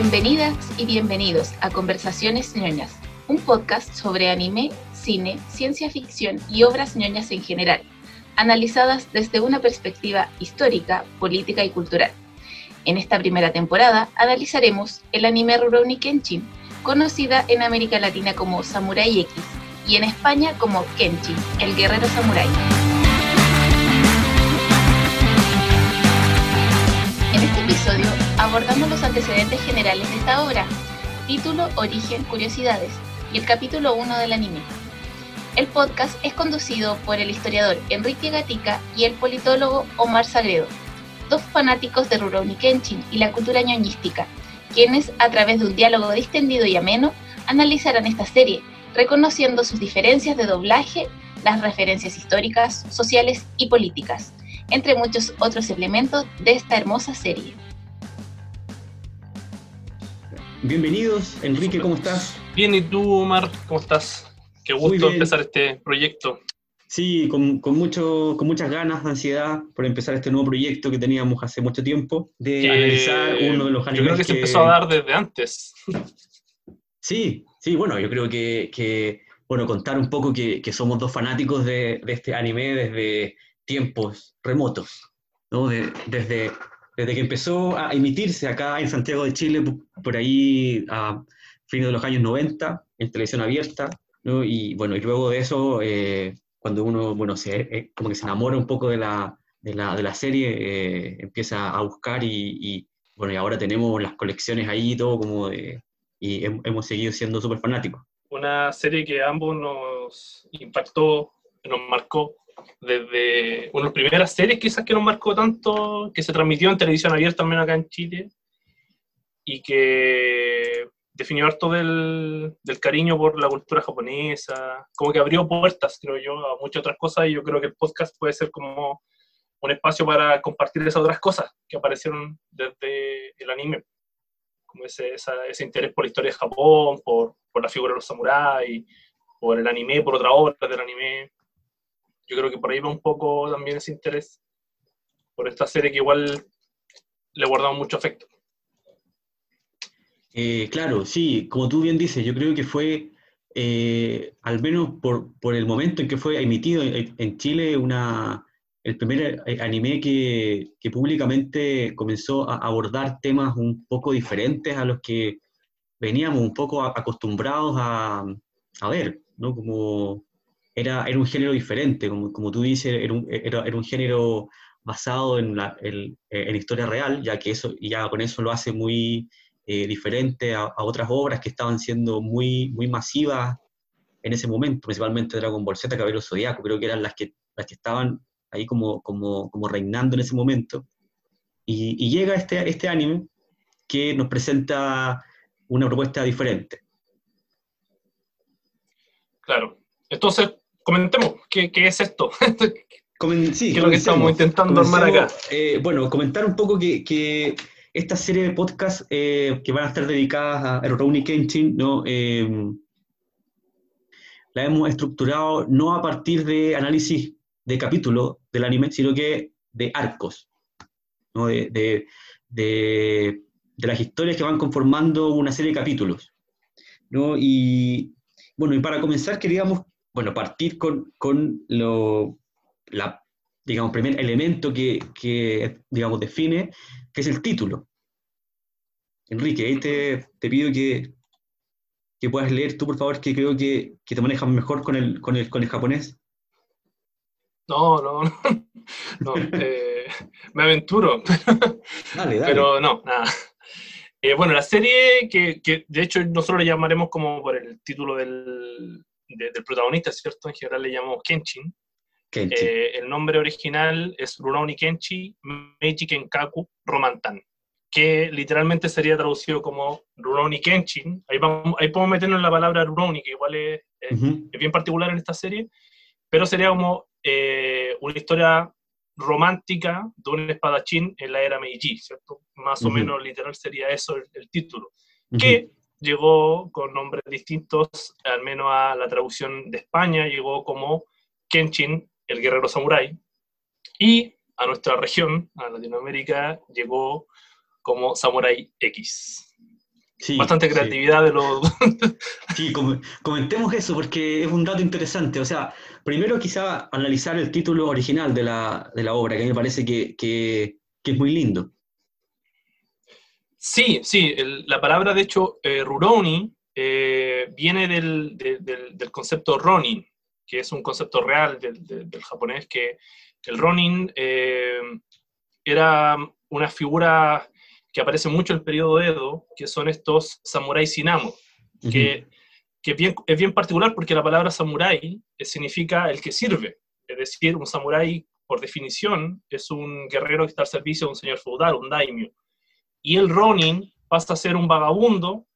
Bienvenidas y bienvenidos a Conversaciones ñoñas, un podcast sobre anime, cine, ciencia ficción y obras ñoñas en general, analizadas desde una perspectiva histórica, política y cultural. En esta primera temporada analizaremos el anime Rurouni Kenshin, conocida en América Latina como Samurai X y en España como Kenshin, el guerrero samurai. Episodio abordamos los antecedentes generales de esta obra, título, origen, curiosidades y el capítulo 1 del anime. El podcast es conducido por el historiador Enrique Gatica y el politólogo Omar Sagredo, dos fanáticos de Rurouni Kenshin y la cultura ñoñística, quienes, a través de un diálogo distendido y ameno, analizarán esta serie, reconociendo sus diferencias de doblaje, las referencias históricas, sociales y políticas, entre muchos otros elementos de esta hermosa serie. Bienvenidos, Enrique, ¿cómo estás? Bien, ¿y tú, Omar? ¿Cómo estás? Qué gusto empezar este proyecto. Sí, con, mucho, con muchas ganas, ansiedad por empezar este nuevo proyecto que teníamos hace mucho tiempo, de analizar uno de los animes Yo creo que, se empezó a dar desde antes. Sí, sí, bueno, yo creo que, bueno, contar un poco que, somos dos fanáticos de, este anime desde tiempos remotos, ¿no? desde, desde que empezó a emitirse acá en Santiago de Chile, por ahí a fines de los años 90, en televisión abierta, ¿no? Y bueno, y luego de eso... Eh, cuando uno, bueno, se, eh, como que se enamora un poco de la, de la, de la serie, eh, empieza a buscar y, bueno, y ahora tenemos las colecciones ahí y todo como de, y hemos seguido siendo súper fanáticos. Una serie que a ambos nos impactó, nos marcó desde una de las primeras series quizás que nos marcó tanto, que se transmitió en televisión abierta también acá en Chile, y que definió harto del, del, cariño por la cultura japonesa, como que abrió puertas, creo yo, a muchas otras cosas y yo creo que el podcast puede ser como un espacio para compartir esas otras cosas que aparecieron desde el anime, como ese, ese interés por la historia de Japón, por, por la figura de los samuráis, por el anime, por otra obra del anime. Yo creo que por ahí va un poco también ese interés por esta serie que igual le guardamos mucho afecto. Eh, claro, sí, como tú bien dices, yo creo que fue, eh, al menos por, por, el momento en que fue emitido en, Chile, una, el primer eh, anime que, que, públicamente comenzó a abordar temas un poco diferentes a los que veníamos un poco acostumbrados a, a ver, ¿no? Como era, era un género diferente, como, como tú dices, era un, era, era un género basado en, la, en, en historia real, ya que eso, ya con eso lo hace muy eh, diferente a, otras obras que estaban siendo muy, muy masivas en ese momento, principalmente Dragon Ball Z, Cabello Zodíaco, creo que eran las que, las que estaban ahí como, como, como reinando en ese momento. Y, llega este, este anime que nos presenta una propuesta diferente. Claro. Entonces, comentemos, ¿qué, qué es esto? sí, ¿Qué es lo que estamos intentando armar acá? Eh, bueno, comentar un poco que, que esta serie de podcasts eh, que van a estar dedicadas a Rurouni Kenshin, ¿no? Eh, la hemos estructurado no a partir de análisis de capítulos del anime, sino que de arcos, ¿no? de, de, de, las historias que van conformando una serie de capítulos. ¿no? Y bueno, y para comenzar queríamos bueno, partir con, con lo, la, digamos, primer elemento que, que digamos, define que es el título. Enrique, ahí te, pido que, que, puedas leer tú, por favor, que creo que, te manejas mejor con el, con el, con el japonés. No, no, no. Eh, me aventuro. Dale, dale. Pero no, nada. Eh, bueno, la serie que, que, de hecho nosotros le llamaremos como por el título del, del protagonista, ¿cierto? En general le llamamos Kenshin. Eh, el nombre original es Rurouni Kenshi Meiji Kenkaku Romantan, que literalmente sería traducido como Rurouni Kenshin. Ahí, vamos, ahí podemos meternos en la palabra Rurouni, que igual es, bien particular en esta serie, pero sería como eh, una historia romántica de un espadachín en la era Meiji, ¿cierto? Más o menos literal sería eso el, título. Que llegó con nombres distintos, al menos a la traducción de España, llegó como Kenshin el guerrero samurái, y a nuestra región, a Latinoamérica, llegó como Samurai X. Bastante creatividad de los... sí, comentemos eso porque es un dato interesante. O sea, primero quizá analizar el título original de la, obra, que a mí me parece que, es muy lindo. Sí, sí, la palabra de hecho eh, Ruroni eh, viene del, concepto Ronin, que es un concepto real del, japonés, que el Ronin eh, era una figura que aparece mucho en el periodo Edo, que son estos samuráis sin amo, que, que bien, es bien particular porque la palabra samurái significa el que sirve, es decir, un samurái por definición es un guerrero que está al servicio de un señor feudal, un daimyo, y el ronin pasa a ser un vagabundo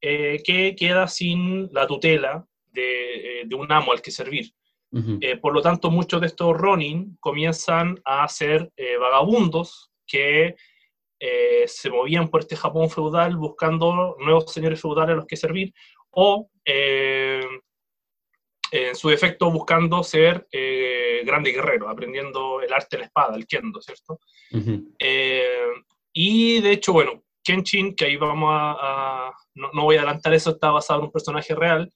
eh, que queda sin la tutela de, eh, de, un amo al que servir. Eh, por lo tanto, muchos de estos ronin comienzan a ser vagabundos que eh, se movían por este Japón feudal buscando nuevos señores feudales a los que servir, o eh, en su defecto buscando ser eh, grande guerrero, aprendiendo el arte de la espada, el kendo, ¿cierto? Y de hecho, bueno, Kenshin, que ahí vamos a... no, voy a adelantar eso, está basado en un personaje real,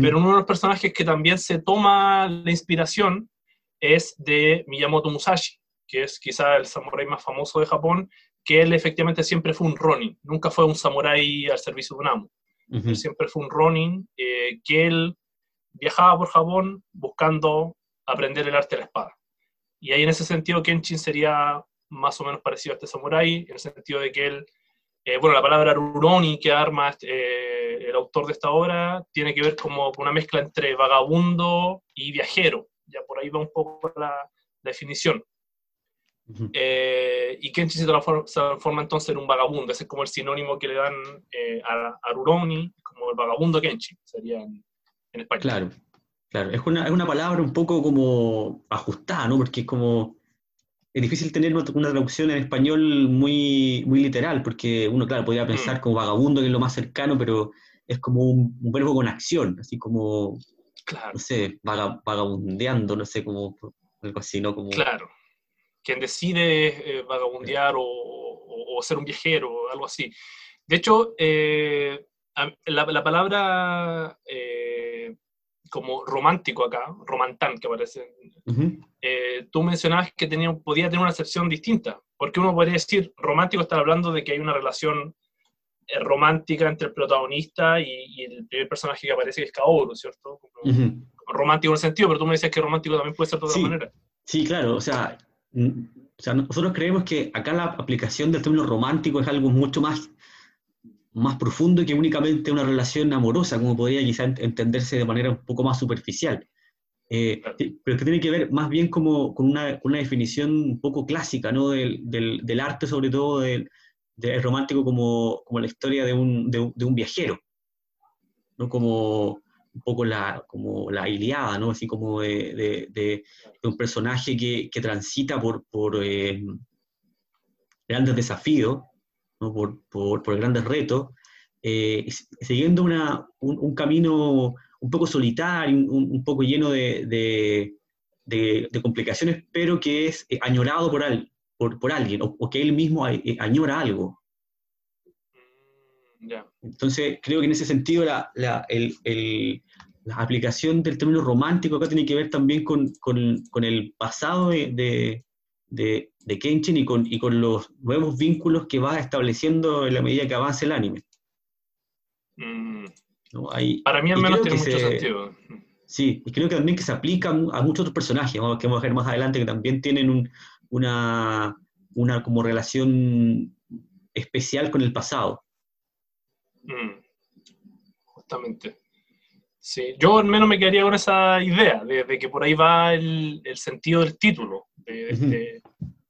pero uno de los personajes que también se toma la inspiración es de Miyamoto Musashi, que es quizá el samurái más famoso de Japón que él efectivamente siempre fue un Ronin, nunca fue un samurái al servicio de un amo. Él siempre fue un Ronin, eh, que él viajaba por Japón buscando aprender el arte de la espada. Y ahí en ese sentido Kenshin sería más o menos parecido a este samurái, en el sentido de que él, eh, bueno, la palabra Ruroni que arma eh, el autor de esta obra tiene que ver como una mezcla entre vagabundo y viajero. Ya por ahí va un poco la definición. Eh, y Kenshi se transforma, entonces en un vagabundo, ese es como el sinónimo que le dan eh, a, a, Ruroni, como el vagabundo Kenshi, sería en, español. Claro, claro, es una, es una, palabra un poco como ajustada, ¿no? Porque es como, es difícil tener una, traducción en español muy, muy literal, porque uno, claro, podría pensar mm. como vagabundo, que es lo más cercano, pero es como un, verbo con acción, así como, claro. no sé, vagabundeando, no sé, como algo así, ¿no? Como, claro quien decide eh, vagabundear o, ser un viajero o algo así. De hecho, eh, la, palabra eh, como romántico acá, romantán que aparece, tú mencionabas que tenía, podía tener una acepción distinta, porque uno podría decir, romántico está hablando de que hay una relación romántica entre el protagonista y, el primer personaje que aparece, que es Kaoru, ¿cierto? Romántico en el sentido, pero tú me decías que romántico también puede ser de otra manera. Sí, claro, o sea, o sea, nosotros creemos que acá la aplicación del término romántico es algo mucho más, más profundo que únicamente una relación amorosa, como podría quizá entenderse de manera un poco más superficial. Eh, pero que tiene que ver más bien como, con una, una definición un poco clásica ¿no? del, del, del arte, sobre todo del, del romántico, como, como, la historia de un, de, un viajero, ¿no? como, un poco la, como la Iliada, ¿no? Así como de, de, un personaje que, que transita por, por eh, grandes desafíos, ¿no? por, por, por, grandes retos, eh, siguiendo una, un, camino un poco solitario, un, un poco lleno de, de, complicaciones, pero que es eh, añorado por, al, por, por alguien, o, o, que él mismo añora algo. Entonces, creo que en ese sentido la, la, aplicación del término romántico acá tiene que ver también con, el pasado de, de, Kenshin y con, y con los nuevos vínculos que va estableciendo en la medida que avanza el anime. Mm. Para mí al menos tiene mucho sentido. Sí, y creo que también que se aplica a muchos otros personajes, que vamos a ver más adelante, que también tienen una, una como relación especial con el pasado. Mm. justamente. Sí, yo al menos me quedaría con esa idea de, que por ahí va el, sentido del título, de, este,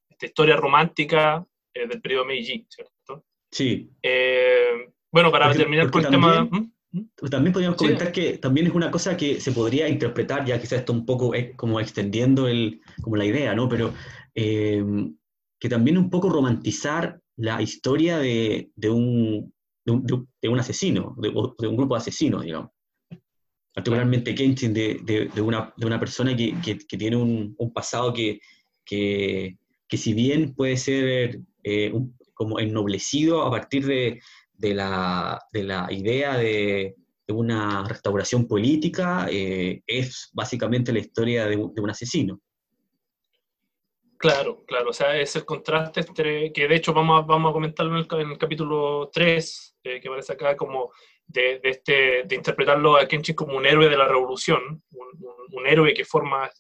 esta historia romántica eh, del periodo Meiji, ¿cierto? Sí. Eh, bueno, para terminar con el tema... ¿Mm? ¿Mm? También podríamos comentar que también es una cosa que se podría interpretar, ya quizás esto un poco es como extendiendo el, como la idea, ¿no? Pero eh, que también un poco romantizar la historia de, de, un, de un, asesino, de, un grupo de asesinos, digamos. Particularmente Kenshin, de, una, de una persona que, tiene un, pasado que, que, si bien puede ser eh, como ennoblecido a partir de, de, la, de la idea de, una restauración política, eh, es básicamente la historia de, un asesino. Claro, claro, o sea, es el contraste entre, que de hecho vamos a, vamos a comentarlo en el, capítulo 3, eh, que aparece acá como de, este, de interpretarlo a Kenshin como un héroe de la revolución, un, héroe que forma,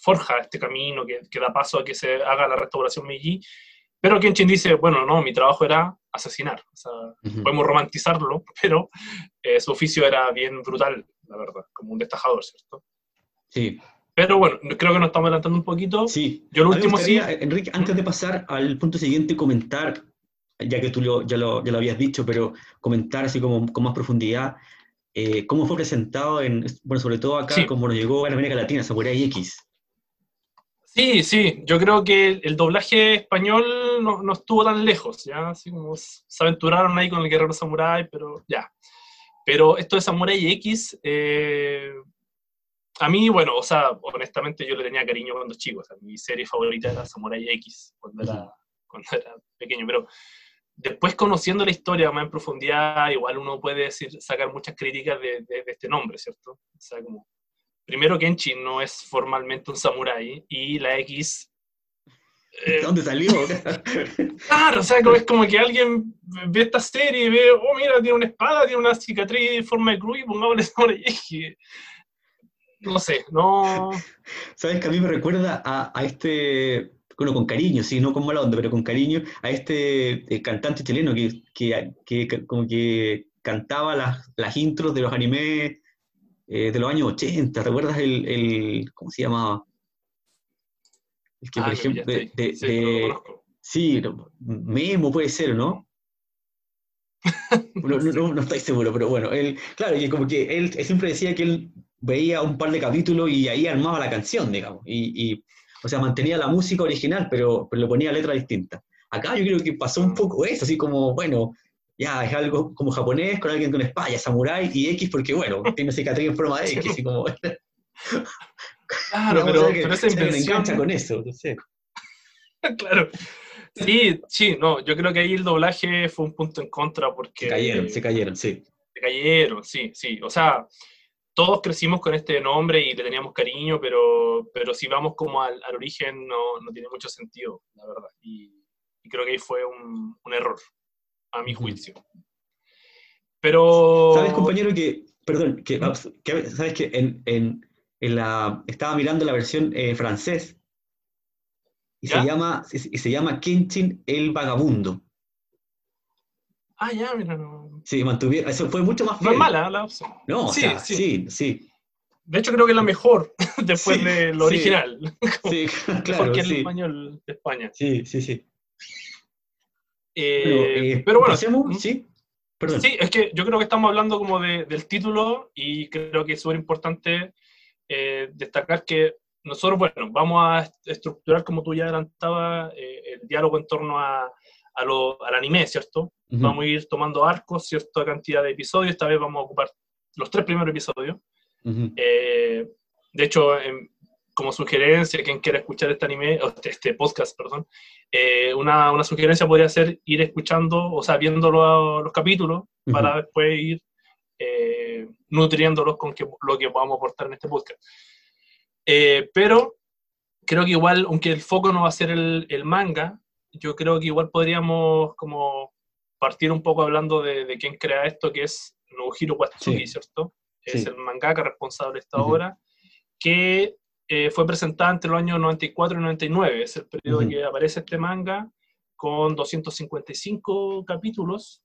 forja este camino, que, que, da paso a que se haga la restauración Meiji, pero Kenshin dice, bueno, no, mi trabajo era asesinar. O sea, podemos romantizarlo, pero eh, su oficio era bien brutal, la verdad, como un destajador, ¿cierto? Sí. Pero bueno, creo que nos estamos adelantando un poquito. Sí. Yo lo último sí... Enrique, antes de pasar al punto siguiente, comentar, ya que tú ya, lo, ya, lo, habías dicho, pero comentar así como con más profundidad, eh, cómo fue presentado, en, bueno, sobre todo acá, como nos llegó a América Latina, Samurai X. Sí, sí, yo creo que el doblaje español no, no, estuvo tan lejos, ¿ya? Así como se aventuraron ahí con el Guerrero Samurai, pero ya. Pero esto de Samurai X, eh, a mí, bueno, o sea, honestamente yo le tenía cariño cuando chico, o sea, mi serie favorita era Samurai X, cuando era, cuando era pequeño, pero después conociendo la historia más en profundidad, igual uno puede decir, sacar muchas críticas de, de este nombre, ¿cierto? O sea, como primero Kenshin no es formalmente un samurái y la X... Eh, ¿Dónde salió? claro, o sea, es como que alguien ve esta serie y ve, oh, mira, tiene una espada, tiene una cicatriz en forma de cruz y pongámosle Samurai X. No sé, no... ¿Sabes que a mí me recuerda a, a este bueno, con cariño, sí, no con mala onda, pero con cariño, a este eh, cantante chileno que, que, que, como que cantaba las, las intros de los animes eh, de los años 80. ¿Recuerdas el, el ¿cómo se llamaba? El que, por ah, ejemplo, de, sí, Memo puede ser, ¿no? no, no, no, estoy seguro, pero bueno, él, claro, y como que él, siempre decía que él veía un par de capítulos y ahí armaba la canción, digamos, y, y o sea, mantenía la música original, pero, pero le ponía letra distinta. Acá yo creo que pasó un mm. poco eso, así como, bueno, ya, es algo como japonés, con alguien con espada, samurai y X, porque bueno, tiene cicatriz en forma de X, y como... claro, pero, pero esa me engancha con eso, no sé. claro. Sí, sí, no, yo creo que ahí el doblaje fue un punto en contra porque... Se cayeron, se cayeron, sí. Se cayeron, sí, sí. O sea, todos crecimos con este nombre y le teníamos cariño, pero, pero si vamos como al, origen no, no, tiene mucho sentido, la verdad. Y, creo que ahí fue un, un error a mi juicio. Pero... ¿Sabes, compañero, que, perdón, que, sabes que en, en, en, la, estaba mirando la versión eh, francés y se, llama, y se llama Kenshin el Vagabundo. Ah, ya, mira, no. Sí, mantuvieron, eso fue mucho más No es mala la opción. No, sí, sí, sí, De hecho, creo que es la mejor después de lo original. sí, claro. Mejor que el español de España. Sí, sí, sí. Eh, eh, pero bueno, sí, Sí, es que yo creo que estamos hablando como del título y creo que es súper importante eh, destacar que nosotros, bueno, vamos a estructurar, como tú ya adelantabas, el diálogo en torno a, lo, al anime, ¿cierto? Vamos a ir tomando arcos, cierta cantidad de episodios, esta vez vamos a ocupar los tres primeros episodios. de hecho, en, como sugerencia, quien quiera escuchar este anime, este, este podcast, perdón, eh, una, una, sugerencia podría ser ir escuchando, o sea, viendo los, capítulos para después ir eh, nutriéndolos con que, lo que podamos aportar en este podcast. Eh, pero creo que igual, aunque el foco no va a ser el, el manga, yo creo que igual podríamos como partir un poco hablando de, de quién crea esto, que es Nobuhiro Watsuki, ¿cierto? Es el mangaka responsable de esta obra, que eh, fue presentada entre los años 94 y 99, es el periodo en que aparece este manga, con 255 capítulos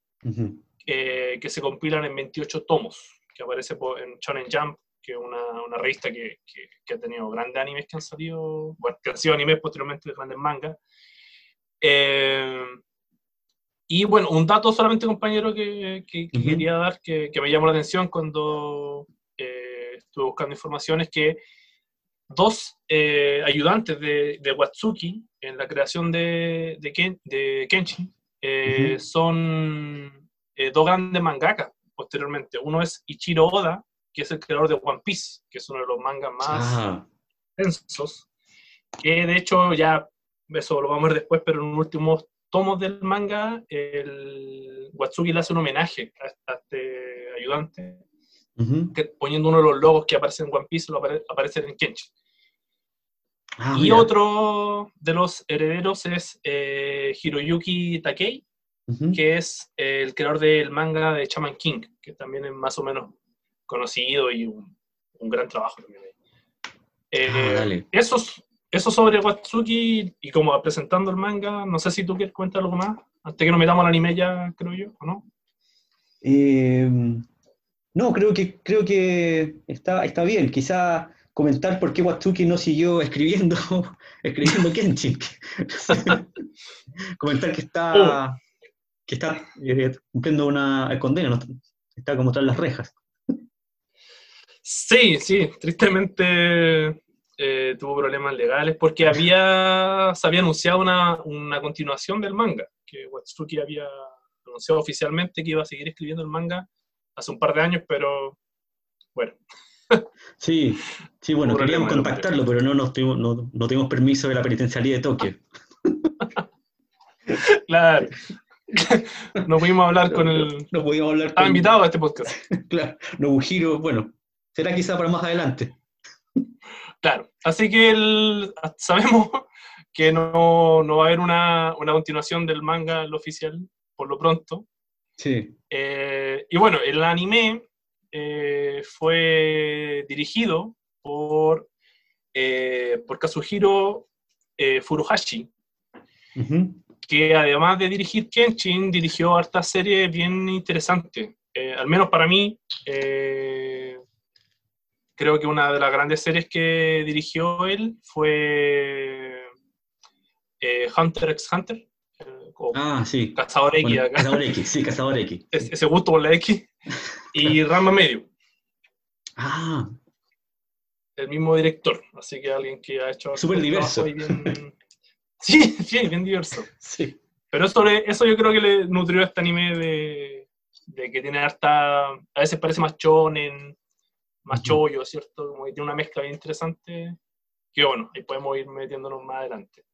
eh, que se compilan en 28 tomos, que aparece en Shonen Jump, que es una, una revista que, que, ha tenido grandes animes que han salido, bueno, que han sido animes posteriormente de grandes mangas. Eh, y bueno, un dato solamente, compañero, que, que quería dar, que, me llamó la atención cuando estuve buscando información, es que dos eh, ayudantes de, de, Watsuki en la creación de, de, de Kenshin eh, son eh, dos grandes mangakas posteriormente. Uno es Ichiro Oda, que es el creador de One Piece, que es uno de los mangas más densos, que de hecho ya, eso lo vamos a ver después, pero en los últimos tomos del manga, el Watsuki le hace un homenaje a, este ayudante, poniendo uno de los logos que aparecen en One Piece, lo aparece en Kenshin. Ah, y otro de los herederos es eh, Hiroyuki Takei, que es el creador del manga de Chaman King, que también es más o menos conocido y un, gran trabajo también. Eh, ah, eso, sobre Watsuki y como presentando el manga, no sé si tú quieres comentar algo más, antes que nos metamos al anime ya, creo yo, ¿o no? Eh, no, creo que, creo que está, está bien. Quizá comentar por qué Watsuki no siguió escribiendo, escribiendo Kenshin. comentar que está, oh. que está eh, cumpliendo una condena, está como tras las rejas. Sí, sí, tristemente eh, tuvo problemas legales porque había, se había anunciado una, una, continuación del manga, que Watsuki había anunciado oficialmente que iba a seguir escribiendo el manga hace un par de años, pero bueno. Sí, sí, bueno, queríamos contactarlo, pero no, nos tuvimos, no, no tuvimos permiso de la penitenciaría de Tokio. claro. No pudimos hablar con el. No pudimos hablar Estaba invitado a este podcast. claro, no giro, bueno, será quizá para más adelante. Claro, así que sabemos que no, no, va a haber una, una continuación del manga el oficial, por lo pronto. Sí. Eh, y bueno, el anime eh, fue dirigido por, eh, por Kazuhiro Furuhashi, que además de dirigir Kenshin, dirigió harta series bien interesantes. al menos para mí, creo que una de las grandes series que dirigió él fue Hunter x Hunter. Ah, sí. Cazador X. Cazador X, sí, Cazador X. Ese gusto por la X. y Rama Medio. Ah. El mismo director, así que alguien que ha hecho... Súper diverso. Sí, sí, bien diverso. Sí. Pero eso, eso yo creo que le nutrió a este anime de, de que tiene harta... A veces parece más chonen, más chollo, ¿cierto? Como que tiene una mezcla bien interesante. Que bueno, ahí podemos ir metiéndonos más adelante.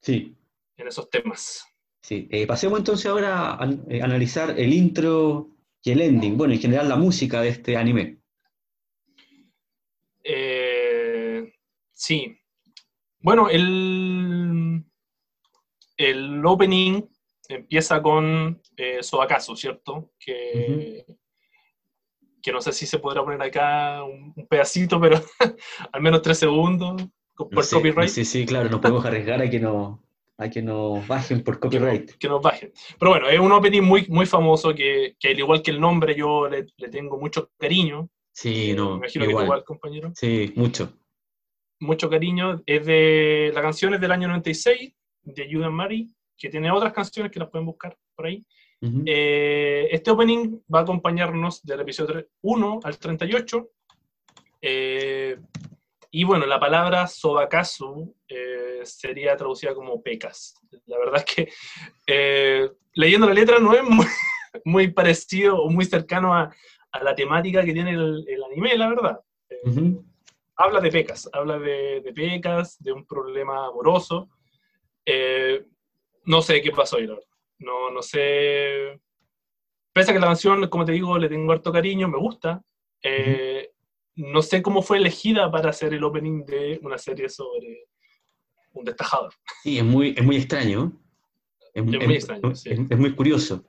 Sí. En esos temas. Sí. Eh, pasemos entonces ahora a, eh, analizar el intro y el ending, bueno, en general la música de este anime. Eh, sí. Bueno, el, el opening empieza con eh, ¿cierto? Que, que no sé si se podrá poner acá un, pedacito, pero al menos tres segundos por copyright. Sí, sí, claro, no podemos arriesgar a que no, hay que nos bajen por copyright. Que, nos bajen. Pero bueno, es un opening muy, muy famoso que, que al igual que el nombre yo le, le tengo mucho cariño. Sí, no. Me imagino igual. que igual, compañero. Sí, mucho. Mucho cariño. Es de. La canción es del año 96, de Judah Mary, que tiene otras canciones que las pueden buscar por ahí. Eh, este opening va a acompañarnos del episodio 1 al 38. Eh, y bueno, la palabra sobakazu eh, sería traducida como pecas. La verdad es que eh, leyendo la letra no es muy, muy, parecido o muy cercano a, a la temática que tiene el, anime, la verdad. Eh, habla de pecas, habla de, de, pecas, de un problema amoroso. no sé qué pasó ahí, la verdad. No, no sé. Pese a que la canción, como te digo, le tengo harto cariño, me gusta no sé cómo fue elegida para hacer el opening de una serie sobre un destajador. Sí, es muy, es muy extraño. Es, muy extraño, sí. es, muy curioso.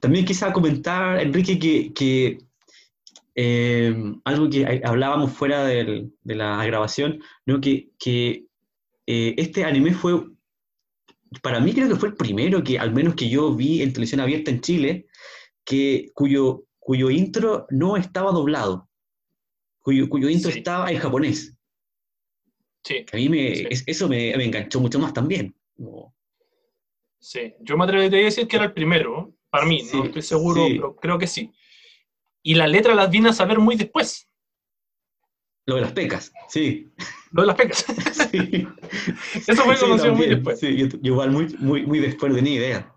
También quisiera comentar, Enrique, que, eh, algo que hablábamos fuera de la grabación, ¿no? que, que eh, este anime fue, para mí creo que fue el primero que, al menos que yo vi en televisión abierta en Chile, que, cuyo, cuyo intro no estaba doblado cuyo, cuyo intro estaba en japonés. Sí. A mí me, eso me, enganchó mucho más también. Sí, yo me atrevería a decir que era el primero, para mí, no estoy seguro, pero creo que sí. Y la letra las vine a saber muy después. Lo de las pecas, sí. Lo de las pecas. Sí. Eso fue conocido muy después. Sí, yo, igual muy, muy, muy después de ni idea.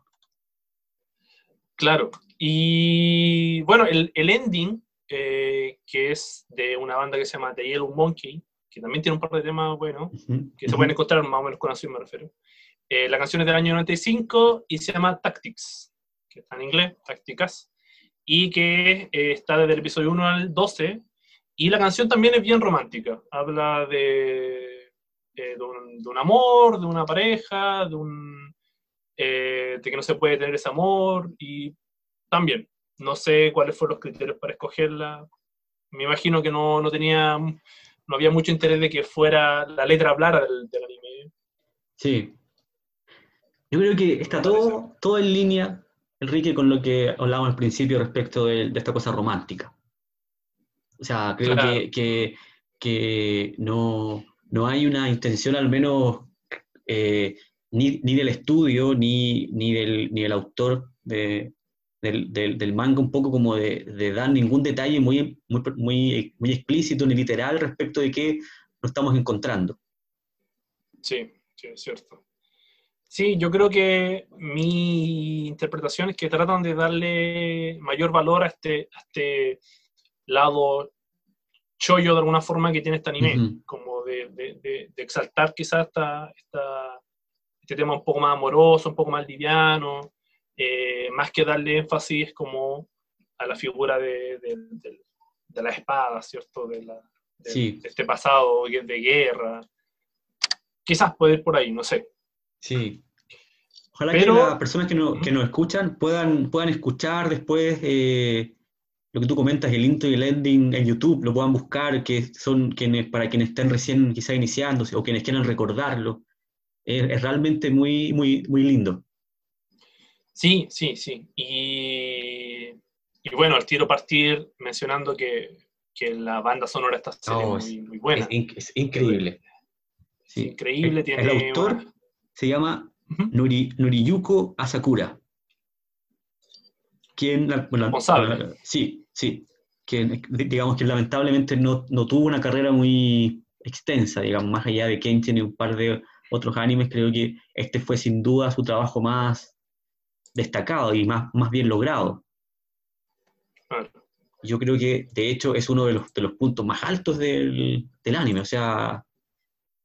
Claro. Y bueno, el, el ending eh, que es de una banda que se llama The Yellow Monkey, que también tiene un par de temas buenos, que se pueden encontrar más o menos con así me refiero. Eh, la canción es del año 95 y se llama Tactics, que está en inglés, Tácticas, y que eh, está desde el episodio 1 al 12. Y la canción también es bien romántica. Habla de, de, un, amor, de una pareja, de, un, de que no se puede tener ese amor. Y también, no sé cuáles fueron los criterios para escogerla. Me imagino que no, no tenía, no había mucho interés de que fuera la letra hablara del, del anime. Sí. Yo creo que está todo, todo en línea, Enrique, con lo que hablábamos al principio respecto de, esta cosa romántica. O sea, creo que, que, no, no, hay una intención, al menos, eh, ni, ni, del estudio, ni, ni, del, ni del autor de, del, del, manga un poco como de, dar ningún detalle muy, muy, muy, muy, explícito ni literal respecto de qué nos estamos encontrando. Sí, sí, es cierto. Sí, yo creo que mi interpretación es que tratan de darle mayor valor a este, a este lado chollo de alguna forma que tiene este anime, como de, de, de, exaltar quizás esta, esta, este tema un poco más amoroso, un poco más liviano, eh, más que darle énfasis como a la figura de, la espada, ¿cierto? De, la, este pasado de guerra. Quizás puede ir por ahí, no sé. Sí. Ojalá que las personas que, nos escuchan puedan, puedan escuchar después eh, lo que tú comentas, el intro y el ending en YouTube, lo puedan buscar, que son quienes, para quienes estén recién quizá iniciándose o quienes quieran recordarlo. Es, realmente muy, muy, muy lindo. Sí, sí, sí. Y, bueno, al tiro partir mencionando que, la banda sonora está oh, muy, buena. Es, increíble. Increíble. Tiene el autor se llama Noriyuko Asakura. Quien, sí, sí. Que, digamos que lamentablemente no, tuvo una carrera muy extensa, digamos, más allá de Kenshin y un par de otros animes, creo que este fue sin duda su trabajo más, destacado y más, más bien logrado. Yo creo que, de hecho, es uno de los, de los puntos más altos del, del anime. O sea,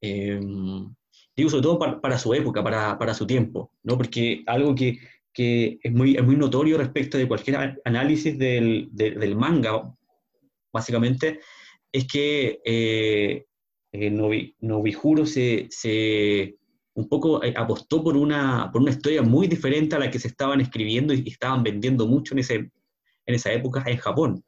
em, digo sobre todo para, su época, para, para, su tiempo, ¿no? Porque algo que, que, es, muy, es muy notorio respecto de cualquier análisis del, del manga, básicamente, es que eh, eh Novijuro se, se, un poco eh, apostó por una, por una historia muy diferente a la que se estaban escribiendo y, estaban vendiendo mucho en, ese, en esa época en Japón.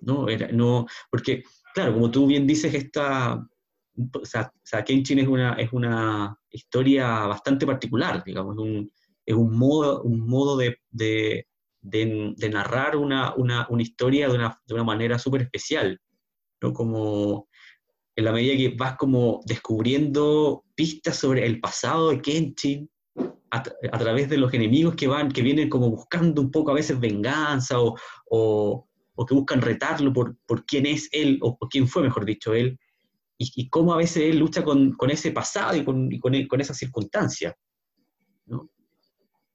¿no? Era, no, porque, claro, como tú bien dices, esta, o sea, Kenshin es una, es una historia bastante particular, digamos, un, es un modo, un modo de, de, de, narrar una, una, una historia de una, de una manera súper especial, ¿no? Como en la medida que vas como descubriendo pistas sobre el pasado de Kenshin a, través de los enemigos que van, que vienen como buscando un poco a veces venganza o, o, que buscan retarlo por, por, quién es él o quién fue, mejor dicho, él, y, cómo a veces él lucha con, con ese pasado y con, y con, con esa circunstancia. ¿no?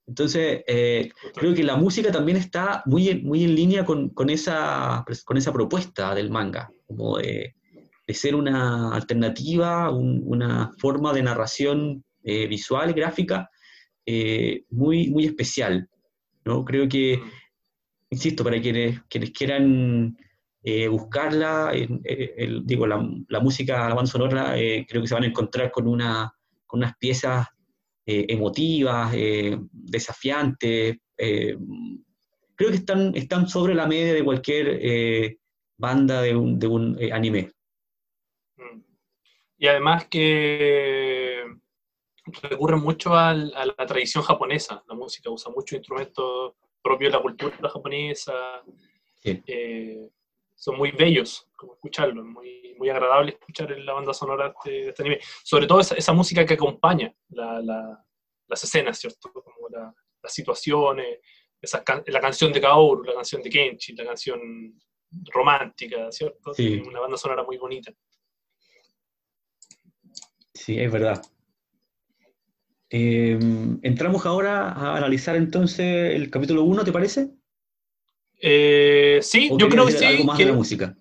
Entonces, eh, creo que la música también está muy, muy en línea con, con, esa, con esa propuesta del manga, como de de ser una alternativa, una forma de narración eh, visual, gráfica, eh, muy, muy especial. ¿no? Creo que, mm. insisto, para quienes, quienes quieran eh, buscarla, digo, la, la, música, la banda sonora, creo que se van a encontrar con, una, con unas piezas emotivas, desafiantes, creo que están, están sobre la media de cualquier banda de un, de un anime. Y además que recurre mucho a la tradición japonesa, la música usa muchos instrumentos propios de la cultura japonesa. Eh, son muy bellos como escucharlo, muy, muy agradable escuchar la banda sonora de, este anime. Sobre todo esa, música que acompaña las escenas, ¿cierto? Como las situaciones, la canción de Kaoru, la canción de Kenshi, la canción romántica, ¿cierto? Una banda sonora muy bonita. Sí, es verdad. Em, entramos ahora a analizar entonces el capítulo 1, ¿te parece? Eh, sí, yo creo que sí. Algo más de la música?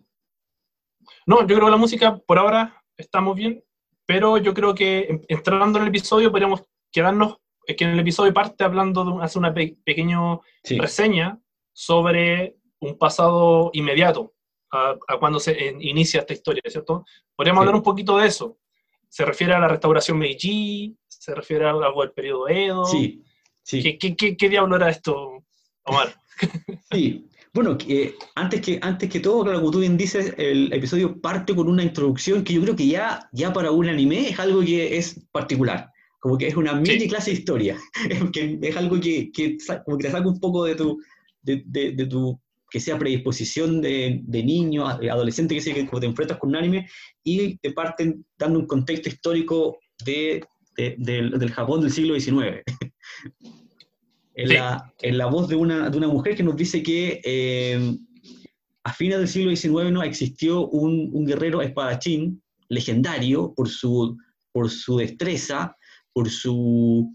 No, yo creo que la música por ahora estamos bien, pero yo creo que entrando en el episodio podríamos quedarnos, es que en el episodio parte hablando de hacer una pequeña reseña sobre un pasado inmediato, a, cuando se inicia esta historia, ¿cierto? Podríamos hablar un poquito de eso. ¿Se refiere a la restauración Meiji? ¿Se refiere a algo del periodo Edo? Sí, sí. ¿Qué, qué, qué, diablo era esto, Omar? sí, bueno, que, antes, que, antes que todo, claro, como tú bien dices, el episodio parte con una introducción que yo creo que ya, ya para un anime es algo que es particular. Como que es una mini clase de historia. que es algo que, que, como que te saca un poco de tu, de, de, tu que sea predisposición de, de niño, adolescente, que sea que te enfrentas con un anime, y te parten dando un contexto histórico de, del Japón del siglo XIX. en, la, en la, voz de una, de una, mujer que nos dice que eh, a fines del siglo XIX no existió un, un, guerrero espadachín legendario por su, por su destreza, por su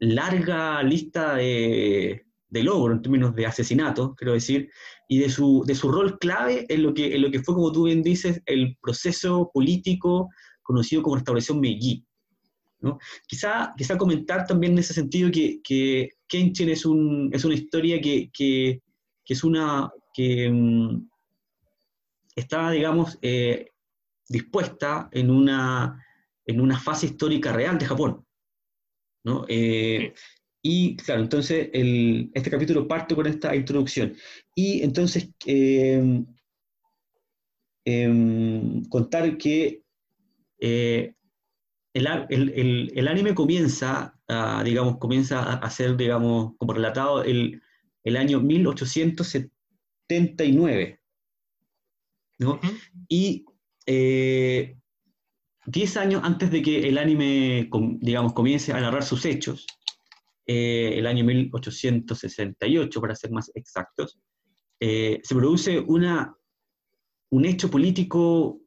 larga lista de, de logros en términos de asesinatos, quiero decir, y de su, de su rol clave en lo, que, en lo que fue, como tú bien dices, el proceso político conocido como restauración Meiji. ¿no? Quizá, quizá comentar también en ese sentido que, que Kenshin es, un, es una historia que, que, que es una que mm, está, digamos, eh, dispuesta en una, en una fase histórica real de Japón. ¿no? Eh, y claro, entonces el, este capítulo parte con esta introducción. Y entonces eh, em, contar que el, anime comienza, digamos, comienza a, ser, digamos, como relatado el, el año 1879, ¿no? Y eh, diez años antes de que el anime, digamos, comience a narrar sus hechos, eh, el año 1868, para ser más exactos, eh, se produce una, un hecho político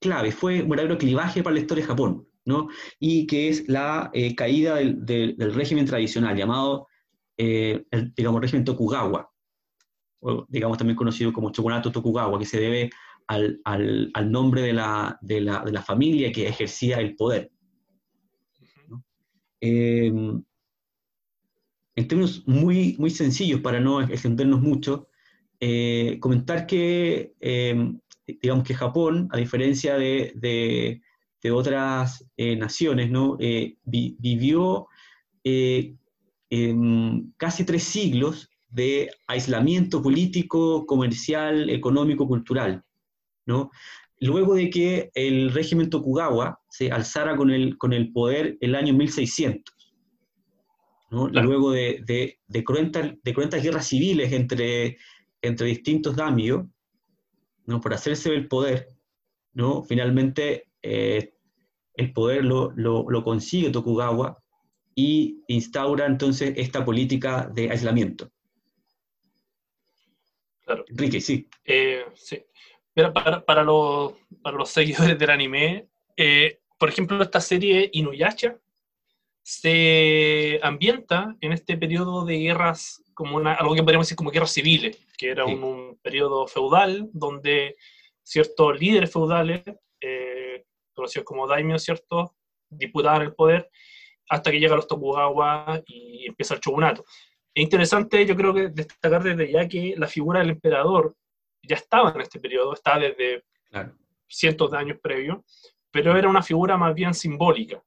clave, fue un verdadero clivaje para la historia de Japón, ¿no? Y que es la eh, caída del, régimen tradicional, llamado, eh, el, digamos, régimen Tokugawa, o, digamos también conocido como Shogunato Tokugawa, que se debe al, al, nombre de la, de, la, de la, familia que ejercía el poder. En términos muy, muy sencillos, para no extendernos mucho, eh, comentar que em, digamos que Japón, a diferencia de, otras eh, naciones, ¿no? Eh, vivió eh, casi tres siglos de aislamiento político, comercial, económico, cultural. ¿no? Luego de que el régimen Tokugawa se alzara con el, con el poder el año 1600, ¿no? luego de, de, de, cruentas, de guerras civiles entre, entre distintos daimios, ¿no? por hacerse el poder, ¿no? finalmente eh, el poder lo, lo, consigue Tokugawa y instaura entonces esta política de aislamiento. Claro. Enrique, sí. Eh, sí. Para, para, los, para, los, seguidores del anime, eh, por ejemplo, esta serie Inuyasha se ambienta en este periodo de guerras, como una, algo que podríamos decir como guerras civiles, que era un, periodo feudal donde ciertos líderes feudales, eh, conocidos como daimios, ¿cierto?, disputaban el poder hasta que llegan los Tokugawa y empieza el shogunato. Es interesante, yo creo que destacar desde ya que la figura del emperador ya estaba en este periodo, está desde cientos de años previos, pero era una figura más bien simbólica.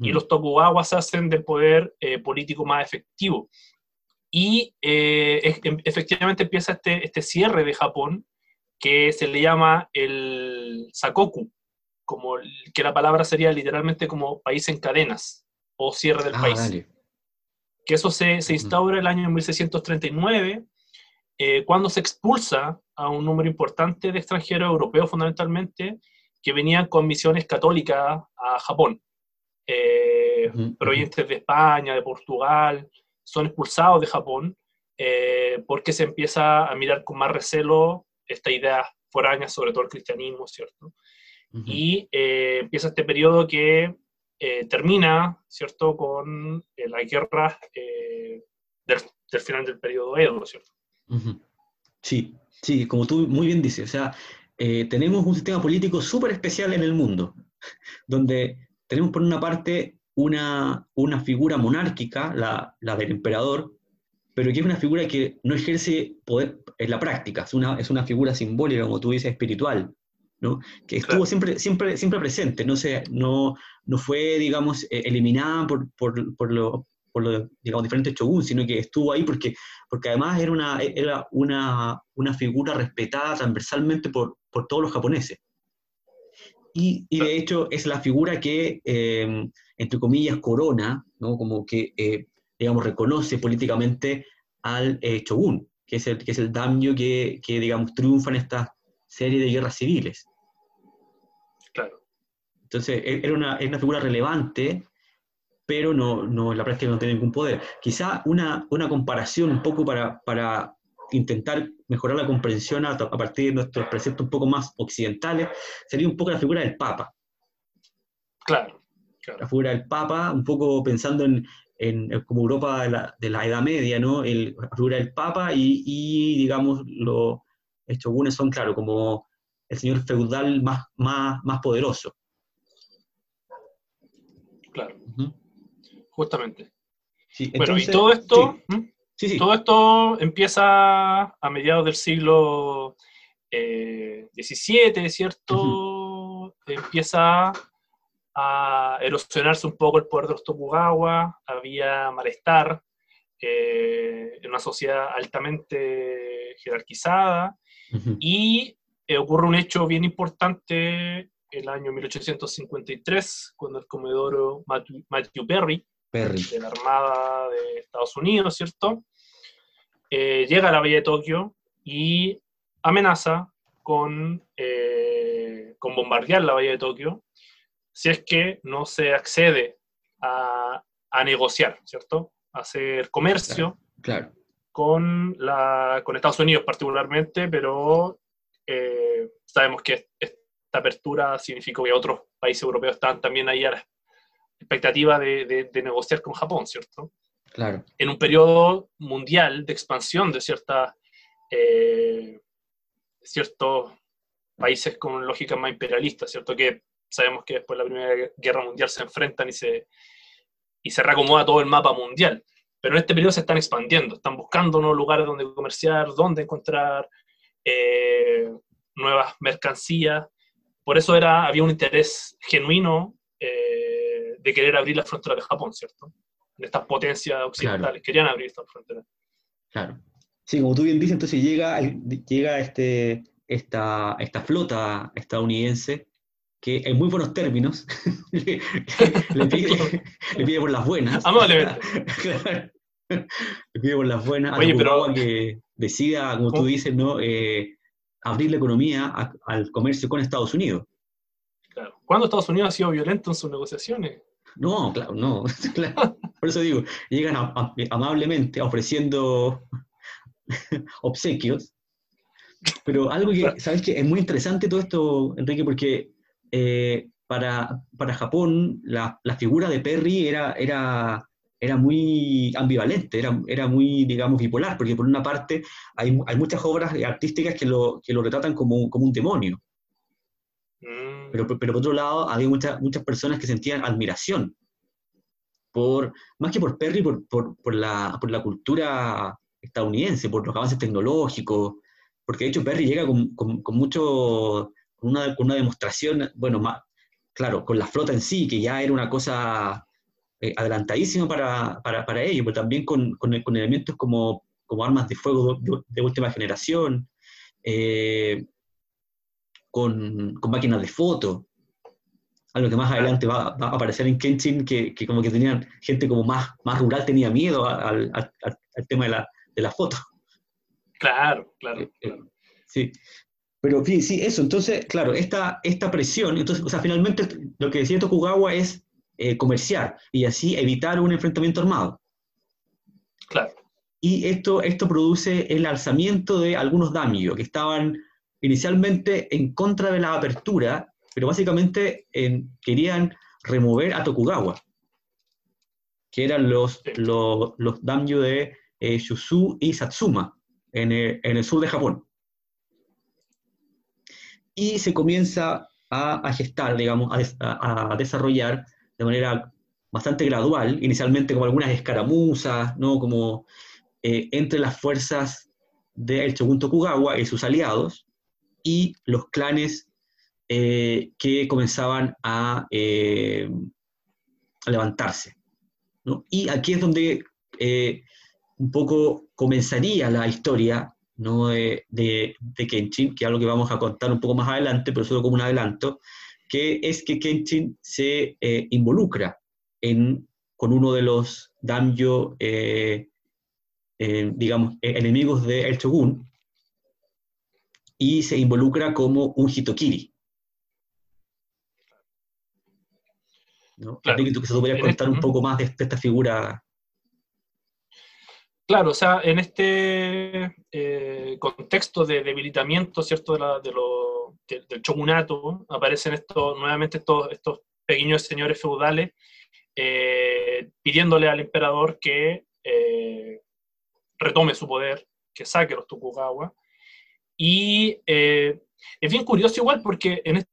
Y mm. los Tokugawa se hacen del poder eh, político más efectivo. Y eh, em, efectivamente empieza este, este cierre de Japón, que se le llama el Sakoku, como que la palabra sería literalmente como país en cadenas o cierre del ah, país. Que eso se, se, instaura el año 1639, eh, cuando se expulsa a un número importante de extranjeros europeos fundamentalmente, que venían con misiones católicas a Japón. Eh, provenientes de España, de Portugal, son expulsados de Japón eh, porque se empieza a mirar con más recelo esta idea foránea, sobre todo el cristianismo, ¿cierto? Y eh, empieza este periodo que eh, termina, ¿cierto?, con la guerra del, final del periodo Edo, ¿cierto? Sí, sí, como tú muy bien dices, o sea, eh, tenemos un sistema político súper especial en el mundo, donde tenemos por una parte una, una figura monárquica, la, la, del emperador, pero que es una figura que no ejerce poder en la práctica, es una, es una figura simbólica, como tú dices, espiritual, ¿no? que estuvo siempre, siempre, siempre presente, no, se, no, no fue, digamos, eh, eliminada por, por, por, lo, por los digamos, diferentes shoguns, sino que estuvo ahí porque, porque además era, una, era una, una figura respetada transversalmente por, por todos los japoneses. Y, y, de hecho es la figura que, em, entre comillas, corona, ¿no? como que, eh, digamos, reconoce políticamente al eh, shogun, que es el, que es el daimyo que, que, digamos, triunfa en esta serie de guerras civiles. Claro. Entonces, e, era una, es una figura relevante pero no, no, la práctica no tiene ningún poder. Quizá una, una comparación un poco para, para intentar mejorar la comprensión a, partir de nuestros preceptos un poco más occidentales, sería un poco la figura del Papa. Claro. La figura del Papa, un poco pensando en, en, como Europa de la, de la, Edad Media, ¿no? El, la figura del Papa y, y digamos, los shogunes son, claro, como el señor feudal más, más, más poderoso. Claro justamente. bueno, y todo esto, todo esto empieza a mediados del siglo XVII, eh, ¿cierto? Empieza a erosionarse un poco el poder de los Tokugawa, había malestar eh, en una sociedad altamente jerarquizada, y eh, ocurre un hecho bien importante el año 1853, cuando el comedoro Matthew Perry de la Armada de Estados Unidos, ¿cierto? Eh, llega a la Bahía de Tokio y amenaza con, eh, con bombardear la Bahía de Tokio si es que no se accede a, a negociar, ¿cierto? A hacer comercio claro, Con, la, con Estados Unidos particularmente, pero eh, sabemos que esta apertura significó que otros países europeos están también ahí a la expectativa de, negociar con Japón, ¿cierto? Claro. En un periodo mundial de expansión de ciertas, eh, ciertos países con lógica más imperialista, ¿cierto? Que sabemos que después de la Primera Guerra Mundial se enfrentan y se, y se reacomoda todo el mapa mundial. Pero en este periodo se están expandiendo, están buscando nuevos lugares donde comerciar, donde encontrar eh, nuevas mercancías. Por eso era, había un interés genuino de querer abrir las fronteras de Japón, ¿cierto? De estas potencias occidentales, querían abrir estas fronteras. Claro. Sí, como tú bien dices, entonces llega, llega este, esta, esta flota estadounidense que en muy buenos términos le, pide, le, pide, por las buenas. Amablemente. le pide por las buenas Oye, pero, que decida, como tú dices, ¿no? Eh, abrir la economía al comercio con Estados Unidos. Claro. ¿Cuándo Estados Unidos ha sido violento en sus negociaciones? No, claro, no. Por eso digo, llegan amablemente ofreciendo obsequios. Pero algo que, ¿sabes qué? Es muy interesante todo esto, Enrique, porque eh, para, para, Japón la, la, figura de Perry era, era, era muy ambivalente, era, era muy, digamos, bipolar, porque por una parte hay, hay muchas obras artísticas que lo, que lo retratan como, como un demonio. Mm. Pero, pero, por otro lado, había muchas, muchas personas que sentían admiración, por, más que por Perry, por, por, por, la, por la cultura estadounidense, por los avances tecnológicos, porque de hecho Perry llega con, con, mucho, con una, con una, demostración, bueno, claro, con la flota en sí, que ya era una cosa eh, adelantadísima para, para, para ellos, pero también con, con, elementos como, como armas de fuego de, de última generación, eh, con, con máquinas de foto, algo que más adelante va, a aparecer en Kenshin, que, que, como que tenían gente como más, más rural tenía miedo al, al, al tema de la, de la, foto. Claro, claro, eh, eh, Sí. Pero sí, sí, eso, entonces, claro, esta, esta presión, entonces, o sea, finalmente lo que decía Tokugawa es eh, comerciar y así evitar un enfrentamiento armado. Claro. Y esto, esto produce el alzamiento de algunos daimyo que estaban inicialmente en contra de la apertura, pero básicamente querían remover a Tokugawa, que eran los, los, los daimyo de eh, Shusu y Satsuma, en el, sur de Japón. y se comienza a, gestar, digamos, a, desarrollar de manera bastante gradual, inicialmente como algunas escaramuzas, ¿no? como eh, entre las fuerzas del Shogun Tokugawa y sus aliados, y los clanes eh, que comenzaban a, eh, a levantarse. ¿no? Y aquí es donde un poco comenzaría la historia ¿no? de, de, Kenshin, que es algo que vamos a contar un poco más adelante, pero solo como un adelanto, que es que Kenshin se eh, involucra en, con uno de los Danjo, eh, eh, digamos, enemigos de El Shogun, y se involucra como un Hitokiri. ¿no? Claro. que tú podrías contar un poco más de esta figura Claro, o sea, en este eh, contexto de debilitamiento, ¿cierto?, de, del shogunato, aparecen estos, nuevamente estos, estos pequeños señores feudales eh, pidiéndole al emperador que eh, retome su poder, que saque los Tokugawa. Y es bien curioso igual porque en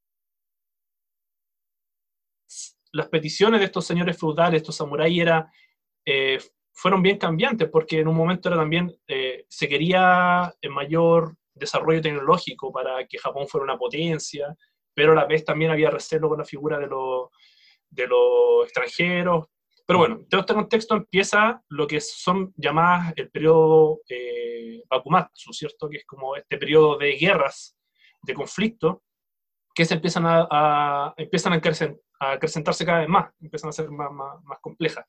las peticiones de estos señores feudales, estos samuráis, era fueron bien cambiantes, porque en un momento era también, eh, se quería mayor desarrollo tecnológico para que Japón fuera una potencia, pero a la vez también había recelo con la figura de, los, de los extranjeros. Pero bueno, en todo este contexto empieza lo que son llamadas el periodo eh, Bakumatsu, ¿cierto? Que es como este periodo de guerras, de conflicto, que se empiezan a, empiezan a, acrecentarse cada vez más, empiezan a ser más, más, más complejas.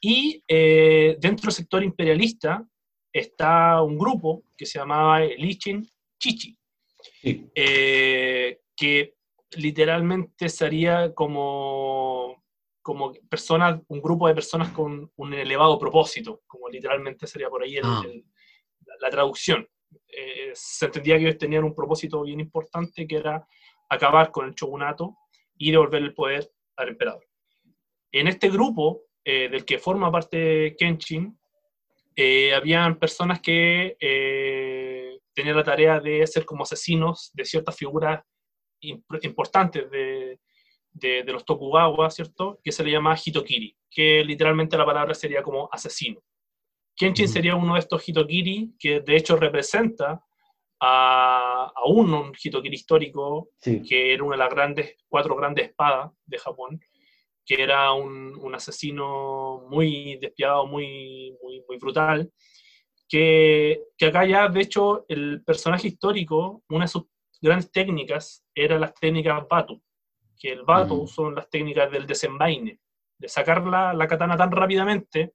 Y eh, dentro del sector imperialista está un grupo que se llamaba Lichin Chichi, eh, que literalmente sería como, como personas, un grupo de personas con un elevado propósito, como literalmente sería por ahí ah. la, traducción. Eh, se entendía que ellos tenían un propósito bien importante que era acabar con el shogunato y devolver el poder al emperador. En este grupo eh, del que forma parte Kenshin, eh, habían personas que eh, tenían la tarea de ser como asesinos de ciertas figuras importantes de, de, los Tokugawa, ¿cierto? Que se le llama Hitokiri, que literalmente la palabra sería como asesino. Kenshin sería uno de estos Hitokiri que de hecho representa a, a un, Hitokiri histórico, que era una de las grandes, cuatro grandes espadas de Japón, que era un, un asesino muy despiadado, muy, muy, muy brutal, que, que, acá ya, de hecho, el personaje histórico, una de sus grandes técnicas era las técnicas Batu, que el Batu son las técnicas del desenvaine, de sacar la, la, katana tan rápidamente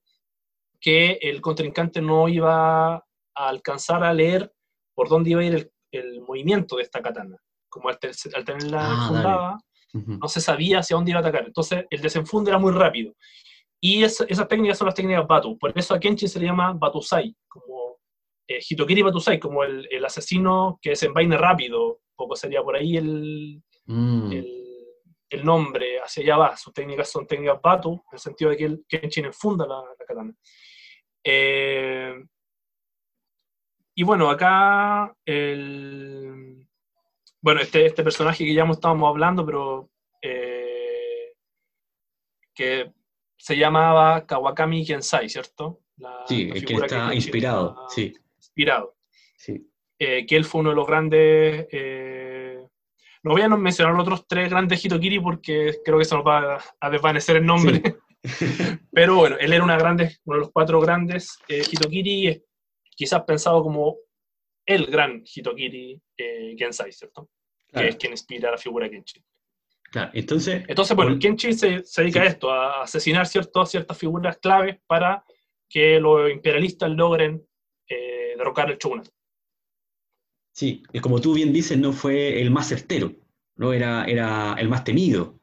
que el contrincante no iba a alcanzar a leer por dónde iba a ir el, el movimiento de esta katana. Como al, al tenerla ah, fundada, no se sabía hacia dónde iba a atacar. Entonces el desenfunde era muy rápido. Y esas técnicas son las técnicas Batu. Por eso a Kenshin se le llama Batusai, como eh, Hitokiri Batusai, como el, el, asesino que desenvaina rápido. poco sería por ahí mm. el, el, nombre, hacia allá va. Sus técnicas son técnicas Batu, en el sentido de que el Kenshin enfunda la, la katana. Eh, y bueno, acá el, bueno, este, este personaje que ya estábamos hablando, pero eh, que se llamaba Kawakami Kensai, ¿cierto? sí, el que está inspirado, sí. Inspirado. Sí. Eh, que él fue uno de los grandes... Eh, no voy a mencionar los otros tres grandes Hitokiri porque creo que se nos va a desvanecer el nombre. Pero bueno, él era una grande, uno de los cuatro grandes Hitokiri, quizás pensado como el gran Hitokiri eh, Gensai, ¿cierto? Que es quien inspira la figura Kenshin. Claro, entonces... Entonces, bueno, Kenshin se, se dedica a esto, a asesinar cierto, ciertas figuras claves para que los imperialistas logren eh, derrocar el shogunato. Sí, y como tú bien dices, no fue el más certero, no era, era el más temido.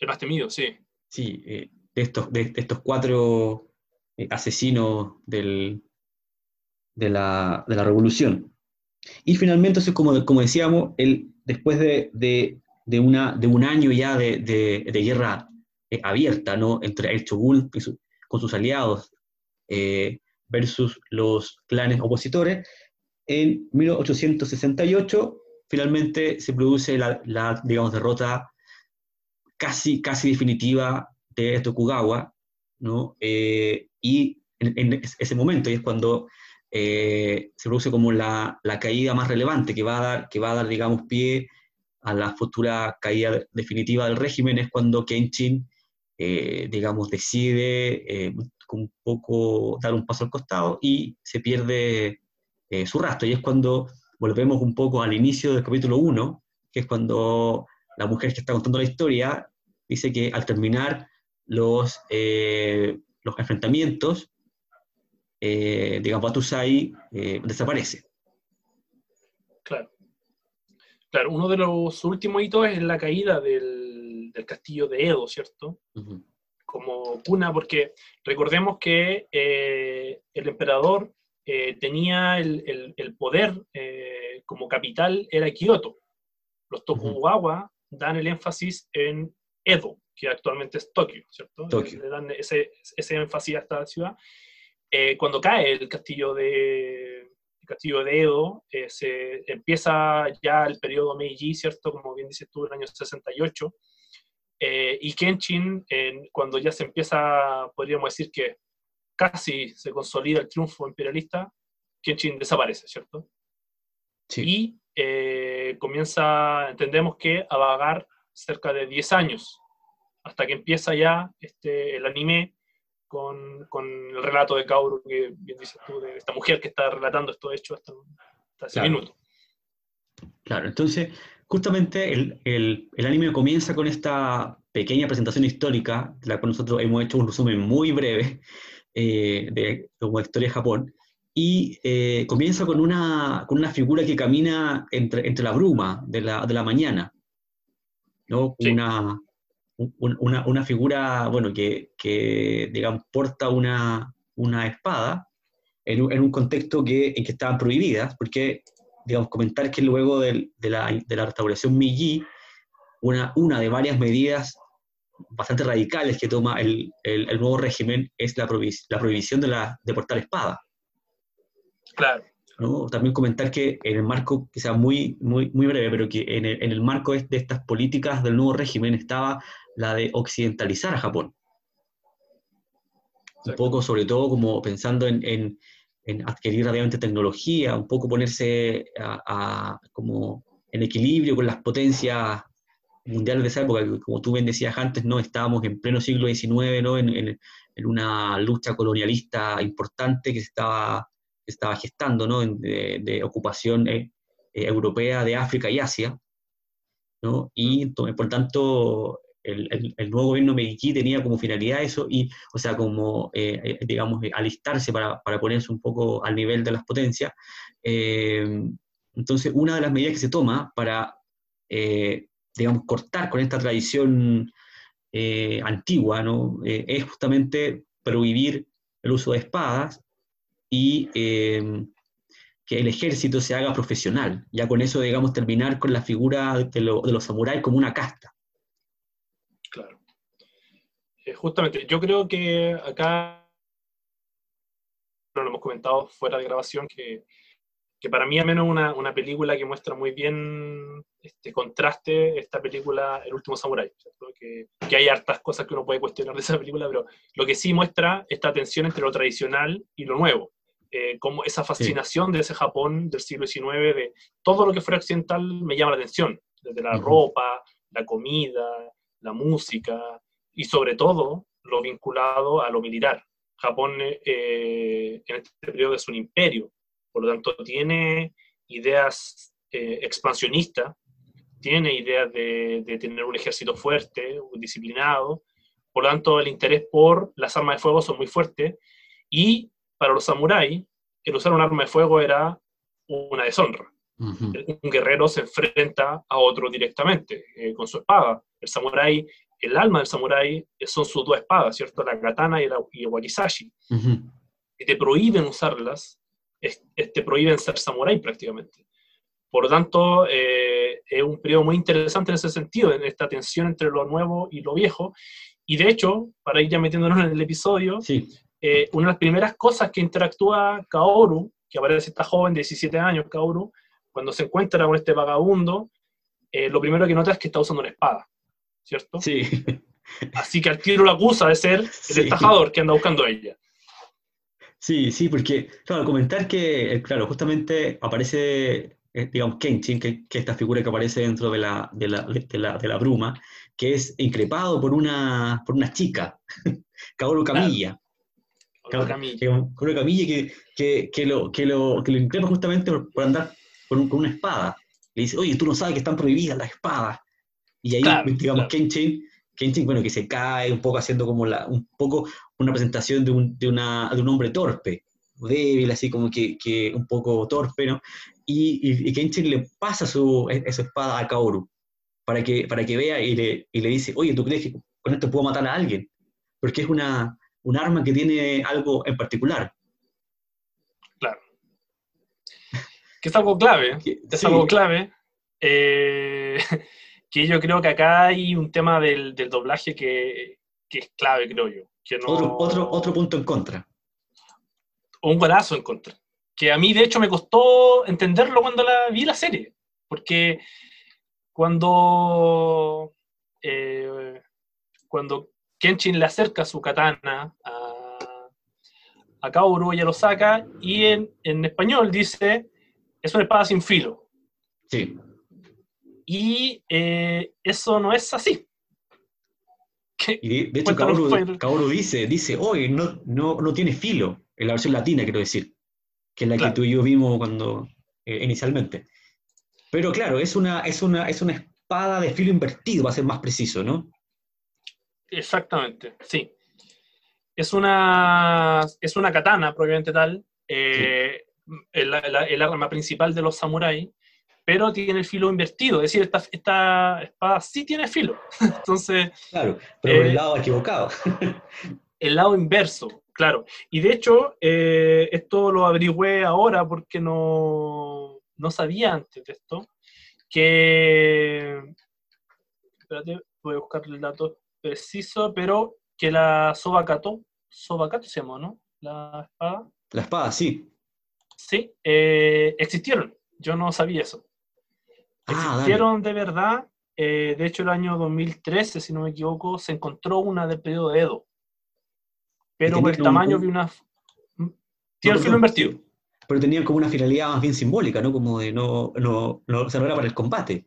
El más temido, sí. Sí, eh, de, estos, de, estos cuatro eh, asesinos del, de la, de la revolución. Y finalmente, eso como, como decíamos, el, después de, de, de, una, de un año ya de, de guerra eh, abierta ¿no? entre el Shogun con sus aliados versus los clanes opositores, en 1868 finalmente se produce la, digamos, derrota casi, casi definitiva de Tokugawa, ¿no? Eh, y en, ese momento, y es cuando eh, se produce como la, la, caída más relevante que va a dar, que va a dar digamos, pie a la futura caída definitiva del régimen, es cuando Kenshin, eh, digamos, decide un poco dar un paso al costado y se pierde su rastro. Y es cuando volvemos un poco al inicio del capítulo 1, que es cuando la mujer que está contando la historia dice que al terminar los, eh, los enfrentamientos, eh, digamos, Batusai eh, desaparece. Claro. Claro, uno de los últimos hitos es la caída del, del castillo de Edo, ¿cierto? Como cuna, porque recordemos que el emperador tenía el, el, poder como capital, era Kioto. Los Tokugawa dan el énfasis en Edo, que actualmente es Tokio, ¿cierto? Le dan ese, ese, énfasis a esta ciudad. Eh, cuando cae el castillo de, el castillo de Edo, eh, se empieza ya el periodo Meiji, ¿cierto? Como bien dices tú, el año 68. Eh, y Kenshin, cuando ya se empieza, podríamos decir que casi se consolida el triunfo imperialista, Kenshin desaparece, ¿cierto? Sí. Y comienza, entendemos que a vagar cerca de 10 años, hasta que empieza ya este, el anime con, con el relato de Kaoru, que bien dices tú, de esta mujer que está relatando estos hechos hasta, hasta ese minuto. Claro, entonces, justamente el, el, el, anime comienza con esta pequeña presentación histórica, la cual nosotros hemos hecho un resumen muy breve eh, de como historia de Japón, y eh, comienza con una, con una figura que camina entre, entre la bruma de la, de la mañana. ¿no? Una, una, una, figura, bueno, que, que, digamos, porta una, una espada en un, en un contexto que, en que estaban prohibidas, porque, digamos, comentar que luego de, de, la, de la restauración Meiji, una, una de varias medidas bastante radicales que toma el, el, el nuevo régimen es la, la prohibición de, la, de portar espada. Claro. También comentar que en el marco, que sea muy, muy, muy breve, pero que en el, en el marco de estas políticas del nuevo régimen estaba la de occidentalizar a Japón. Un poco, sobre todo, como pensando en, en, en adquirir rápidamente tecnología, un poco ponerse a, como en equilibrio con las potencias mundiales de esa época, como tú bien decías antes, ¿no? estábamos en pleno siglo XIX, ¿no? en, en, en una lucha colonialista importante que se estaba estaba gestando, ¿no? de, ocupación eh, eh, europea de África y Asia, ¿no? y por tanto el, el, nuevo gobierno mexiquí tenía como finalidad eso, y, o sea, como, eh, digamos, alistarse para, para, ponerse un poco al nivel de las potencias. entonces, una de las medidas que se toma para, digamos, cortar con esta tradición antigua, ¿no? es justamente prohibir el uso de espadas y em, que el ejército se haga profesional. Ya con eso, digamos, terminar con la figura de, los samuráis como una casta. Claro. Eh, justamente, yo creo que acá, lo hemos comentado fuera de grabación, que, que para mí al menos una, una película que muestra muy bien este contraste, esta película El último samurái. Que, que, hay hartas cosas que uno puede cuestionar de esa película, pero lo que sí muestra esta tensión entre lo tradicional y lo nuevo. Eh, como esa fascinación de ese Japón del siglo XIX, de todo lo que fuera occidental me llama la atención, desde la ropa, la comida, la música y sobre todo lo vinculado a lo militar. Japón eh, en este periodo es un imperio, por lo tanto tiene ideas eh, expansionistas, tiene ideas de, de, tener un ejército fuerte, disciplinado, por lo tanto el interés por las armas de fuego son muy fuertes y para los samuráis, el usar un arma de fuego era una deshonra. Un guerrero se enfrenta a otro directamente, eh, con su espada. El samurái, el alma del samurái eh, son sus dos espadas, ¿cierto? La katana y, el wakizashi. Y te prohíben usarlas, te prohíben ser samurái prácticamente. Por lo tanto, eh, es un periodo muy interesante en ese sentido, en esta tensión entre lo nuevo y lo viejo. Y de hecho, para ir ya metiéndonos en el episodio, sí. Eh, una de las primeras cosas que interactúa Kaoru, que aparece esta joven de 17 años, Kaoru, cuando se encuentra con este vagabundo, eh, lo primero que nota es que está usando una espada, ¿cierto? Sí. Así que al tiro lo acusa de ser el sí. que anda buscando a ella. Sí, sí, porque, claro, comentar que, eh, claro, justamente aparece, eh, digamos, Kenshin, que, que, esta figura que aparece dentro de la, de la, de la, de la bruma, que es increpado por una, por una chica, Kaoru Camilla. Kaoru Camilla. Kaoru Camilla que, que, que, lo, que, lo, que lo increpa justamente por, andar con, con, una espada. Le dice, oye, tú no sabes que están prohibidas las espadas. Y ahí, digamos, Kenshin Kenshin, bueno, que se cae un poco haciendo como la, un poco una presentación de un, de una, de un hombre torpe, débil, así como que, que un poco torpe, ¿no? Y, y, Kenshin le pasa su, e, espada a Kaoru para que, para que vea y le, y le dice, oye, ¿tú crees que con esto puedo matar a alguien? Porque es una, un arma que tiene algo en particular. Claro. Que es algo clave, es algo clave. Eh, que yo creo que acá hay un tema del, del doblaje que, que, es clave, creo yo. Que otro, otro, otro punto en contra. Un golazo en contra. Que a mí, de hecho, me costó entenderlo cuando la, vi la serie. Porque cuando, eh, cuando Kenshin le acerca su katana a, a Kaoru, ella lo saca y en, en español dice, es una espada sin filo. Sí. Y eh, eso no es así. Y de, hecho, Kaoru, dice, dice, hoy no, no, no tiene filo, en la versión latina, quiero decir, que es la que tú y yo vimos cuando, eh, inicialmente. Pero claro, es una, es, una, es una espada de filo invertido, va a ser más preciso, ¿no? Exactamente, sí. Es una, es una katana, probablemente tal, eh, el, el, arma principal de los samuráis, pero tiene el filo invertido, es decir, esta, esta espada sí tiene filo. Entonces. Claro, pero el eh, lado equivocado. el lado inverso, claro. Y de hecho, eh, esto lo averigüé ahora porque no, no sabía antes de esto, que. Espérate, voy a buscar el dato preciso, pero que la Sobakato, Sobakato se llama, ¿no? La espada. La espada, sí. Sí, eh, existieron. Yo no sabía eso. Ah, Existieron de verdad. Eh, de hecho, el año 2013, si no me equivoco, se encontró una del periodo de Edo. Pero por el tamaño vi una. Tiene el filo invertido. Pero tenía como una finalidad más bien simbólica, ¿no? Como de no, no, no, era para el combate.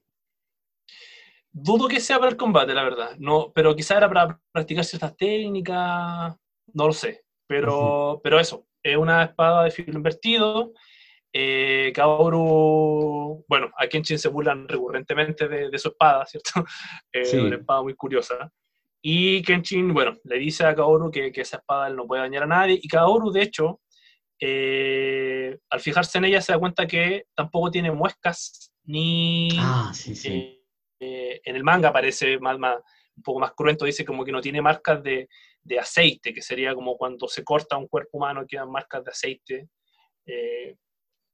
Dudo que sea para el combate, la verdad. No, pero quizá era para practicar ciertas técnicas, no lo sé. Pero, pero eso, es una espada de filo invertido eh, Kaoru, bueno, a Kenshin se burlan recurrentemente de, su espada, ¿cierto? Eh, Una espada muy curiosa. Y Kenshin, bueno, le dice a Kaoru que, esa espada él no puede dañar a nadie. Y Kaoru, de hecho, eh, al fijarse en ella se da cuenta que tampoco tiene muescas ni... Ah, sí, sí. Eh, en el manga parece más, más, un poco más cruento, dice como que no tiene marcas de, de aceite, que sería como cuando se corta un cuerpo humano quedan marcas de aceite. Eh,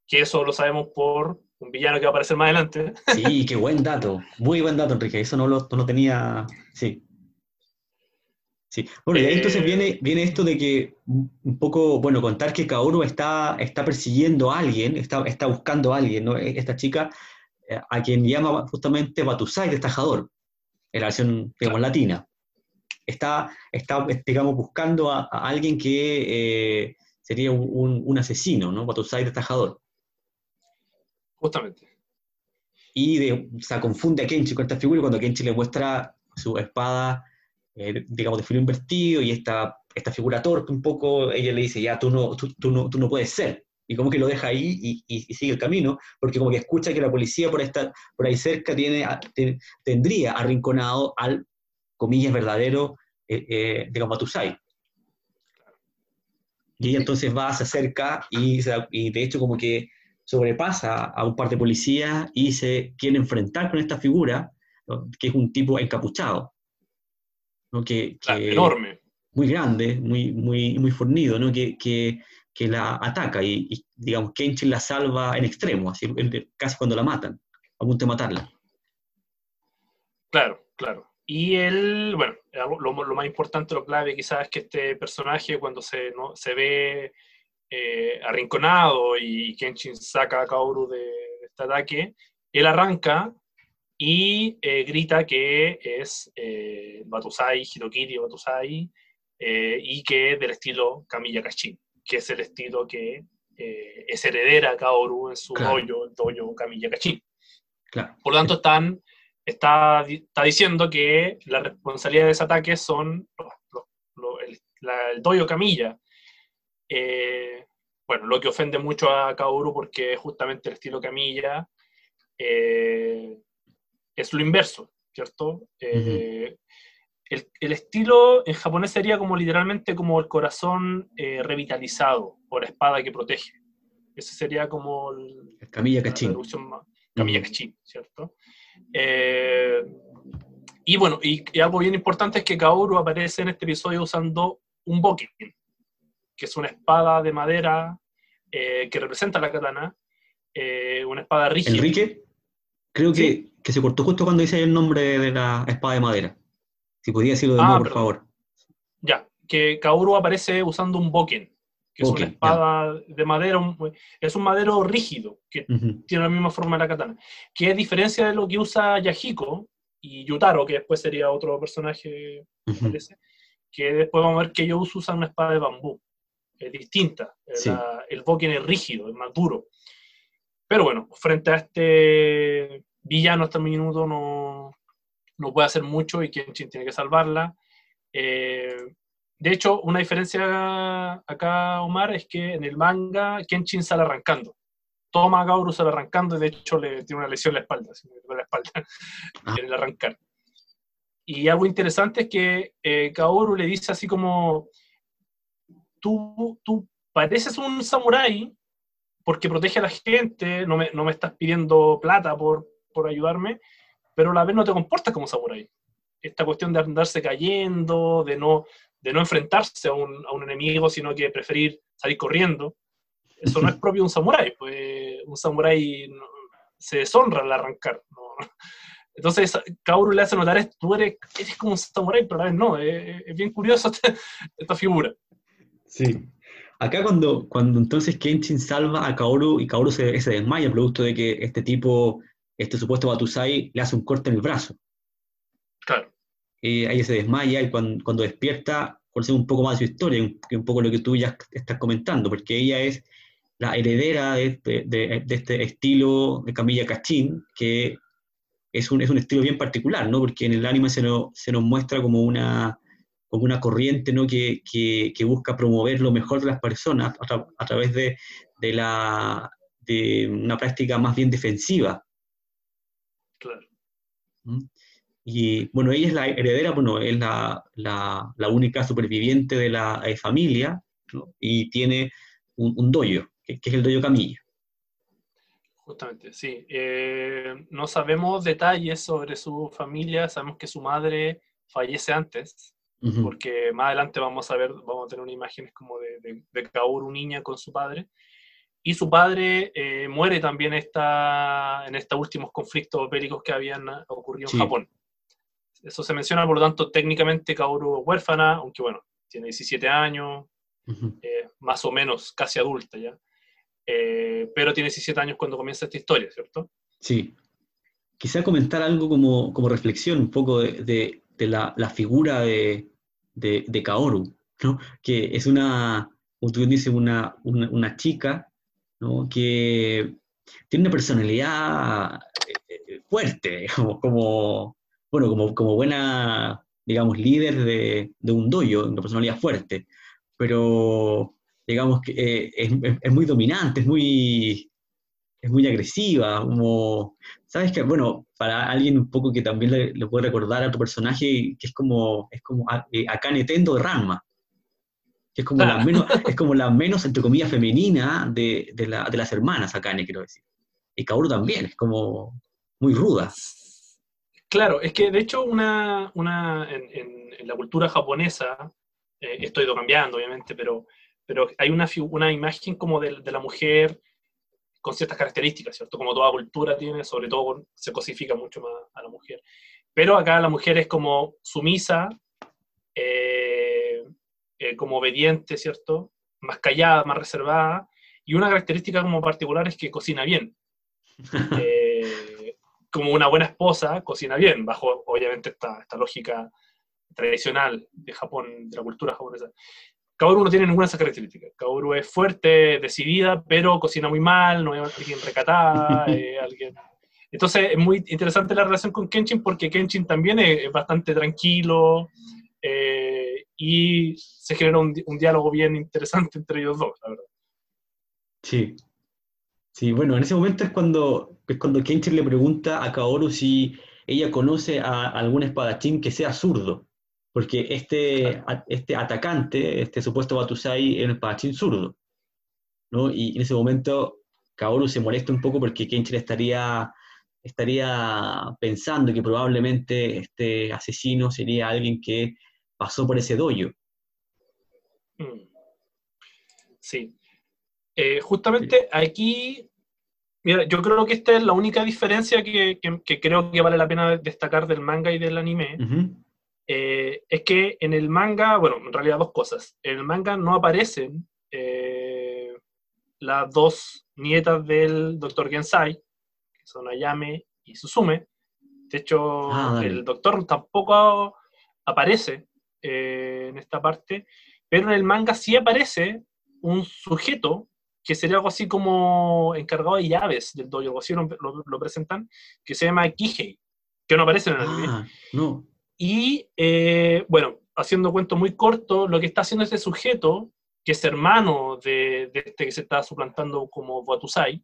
que eso lo sabemos por un villano que va a aparecer más adelante. Sí, qué buen dato, muy buen dato, Enrique, eso no lo no tenía, sí. Sí, bueno, y ahí entonces eh, viene, viene esto de que un poco, bueno, contar que Kaoru está, está persiguiendo a alguien, está, está buscando a alguien, ¿no? E, esta chica eh, a quien llama justamente Batusai, destajador, en la versión, digamos, latina. Está, está, digamos, buscando a, alguien que eh, sería un, un, asesino, ¿no? Batusai, destajador. Justamente. Y de, o sea, confunde a Kenchi con esta figura cuando Kenchi le muestra su espada, eh, digamos, de filo invertido y esta, esta figura torpe un poco, ella le dice, ya, tú no, tú, no, tú no puedes ser. Y como que lo deja ahí y, y, sigue el camino, porque como que escucha que la policía por, esta, por ahí cerca tiene, tendría arrinconado al, comillas, verdadero, eh, eh, digamos, Matusai. Y ella entonces va, se acerca y, y de hecho como que sobrepasa a un par de policías y se quiere enfrentar con esta figura, que es un tipo encapuchado. ¿no? Que, enorme. Muy grande, muy, muy, muy fornido, ¿no? que, que, que la ataca y, digamos, Kenshin la salva en extremo, así, casi cuando la matan, a punto de matarla. Claro, claro. Y él, bueno, lo, lo, más importante, lo clave quizás es que este personaje cuando se, ¿no? se ve eh, arrinconado y Kenshin saca a Kaoru de, este ataque, él arranca y eh, grita que es eh, Batusai, Hirokiri Batusai, eh, y que es del estilo Camilla Kachin, que es el estilo que es heredera Kaoru en su dojo, el dojo Camilla Kachin. Por lo tanto, están, está, está diciendo que la responsabilidad de ese ataque son el, la, el dojo Camilla. bueno, lo que ofende mucho a Kaoru porque justamente el estilo Camilla es lo inverso, ¿cierto? Eh, el, estilo en japonés sería como literalmente como el corazón eh, revitalizado por la espada que protege. Ese sería como el, Camilla Cachín. Camilla Cachín, ¿cierto? Eh, y bueno, y, algo bien importante es que Kaoru aparece en este episodio usando un boken, que es una espada de madera que representa la katana, una espada rígida. ¿Enrique? Creo que, que, se cortó justo cuando dice el nombre de la espada de madera. Si podía decirlo de ah, nuevo, por favor. Ya, que Kaoru aparece usando un boken, que es una espada de madera, es un madero rígido, que tiene la misma forma de la katana. Que es diferencia de lo que usa Yahiko y Yutaro, que después sería otro personaje, que después vamos a ver que ellos usan una espada de bambú. Es distinta. el boken es rígido, es más duro. Pero bueno, frente a este villano hasta el minuto no, no puede hacer mucho y Kenshin tiene que salvarla. Eh, de hecho, una diferencia acá, Omar, es que en el manga Kenshin sale arrancando. Toma a Gauru sale arrancando y de hecho le tiene una lesión en la espalda, en la espalda ah. en el arrancar. Y algo interesante es que eh, Kaoru le dice así como, tú, tú pareces un samurái, porque protege a la gente, no me, no me estás pidiendo plata por, por, ayudarme, pero a la vez no te comportas como samurái. Esta cuestión de andarse cayendo, de no, de no enfrentarse a un, a un enemigo, sino que preferir salir corriendo, eso no es propio de un samurái, pues un samurái se deshonra al arrancar. Entonces, Kaoru le hace notar, tú eres, eres como un samurái, pero a la vez no, es, es bien curioso esta figura. Sí, Acá cuando, cuando entonces Kenshin salva a Kaoru y Kaoru se, se desmaya, producto de que este tipo, este supuesto Batusai, le hace un corte en el brazo. Claro. Y ahí se desmaya y cuando, cuando despierta, conocemos un poco más de su historia, que un poco lo que tú ya estás comentando, porque ella es la heredera de este, de, de este estilo de Camilla Cachín, que es un, es un estilo bien particular, ¿no? Porque en el anime se nos, se nos muestra como una, como una corriente ¿no? que, que, busca promover lo mejor de las personas a, través de, de, la, de una práctica más bien defensiva. Claro. ¿Mm? Y bueno, ella es la heredera, bueno, es la, la, la única superviviente de la familia ¿no? y tiene un, un doyo, que, es el doyo Camilla. Justamente, sí. Eh, no sabemos detalles sobre su familia, sabemos que su madre fallece antes, porque más adelante vamos a ver, vamos a tener una imágenes como de, de, Kaoru niña con su padre, y su padre eh, muere también esta, en estos últimos conflictos bélicos que habían ocurrido en Japón. Eso se menciona, por lo tanto, técnicamente Kaoru huérfana, aunque bueno, tiene 17 años, eh, más o menos casi adulta ya, eh, pero tiene 17 años cuando comienza esta historia, ¿cierto? Sí. Quizá comentar algo como, como reflexión, un poco de, de la, la, figura de, de, Kaoru, ¿no? que es una, como tú una, una, chica ¿no? que tiene una personalidad eh, eh, fuerte, como, bueno, como, como buena, digamos, líder de, de un dojo, una personalidad fuerte, pero digamos que eh, es, es, muy dominante, es muy, es muy agresiva, como, sabes que, bueno, para alguien un poco que también le, puede recordar a tu personaje, que es como, es como eh, Akane Tendo de Ranma, que es como, la menos, es como la menos, entre comillas, femenina de, de, la, de las hermanas Akane, quiero decir. Y Kaoru también, es como muy ruda. Claro, es que de hecho una, una en, en, la cultura japonesa, eh, esto ha ido cambiando obviamente, pero, pero hay una, una imagen como de, de la mujer con ciertas características, ¿cierto? Como toda cultura tiene, sobre todo se cosifica mucho más a la mujer. Pero acá la mujer es como sumisa, eh, eh, como obediente, ¿cierto? Más callada, más reservada. Y una característica como particular es que cocina bien. Eh, como una buena esposa, cocina bien, bajo obviamente esta, esta lógica tradicional de Japón, de la cultura japonesa. Kaoru no tiene ninguna de esas características. Kaoru es fuerte, decidida, pero cocina muy mal, no es alguien recatada, eh, alguien... Entonces es muy interesante la relación con Kenshin porque Kenshin también es, bastante tranquilo eh, y se genera un, diálogo bien interesante entre ellos dos, la verdad. Sí. Sí, bueno, en ese momento es cuando, es cuando Kenshin le pregunta a Kaoru si ella conoce a algún espadachín que sea zurdo porque este, este atacante, este supuesto Batusai, es un espadachín zurdo. ¿no? Y en ese momento Kaoru se molesta un poco porque Kenshin estaría, estaría pensando que probablemente este asesino sería alguien que pasó por ese doyo. Mm. Sí. Eh, justamente aquí, mira, yo creo que esta es la única diferencia que, creo que vale la pena destacar del manga y del anime. Eh, es que en el manga, bueno, en realidad dos cosas. En el manga no aparecen eh, las dos nietas del doctor Gensai, que son Ayame y Susume. De hecho, ah, el doctor tampoco aparece eh, en esta parte, pero en el manga sí aparece un sujeto que sería algo así como encargado de llaves del dojo, algo así lo, presentan, que se llama Kihei, que no aparece en el anime. Ah, no. Y eh, bueno, haciendo cuento muy corto, lo que está haciendo este sujeto, que es hermano de, este que se está suplantando como Watusai,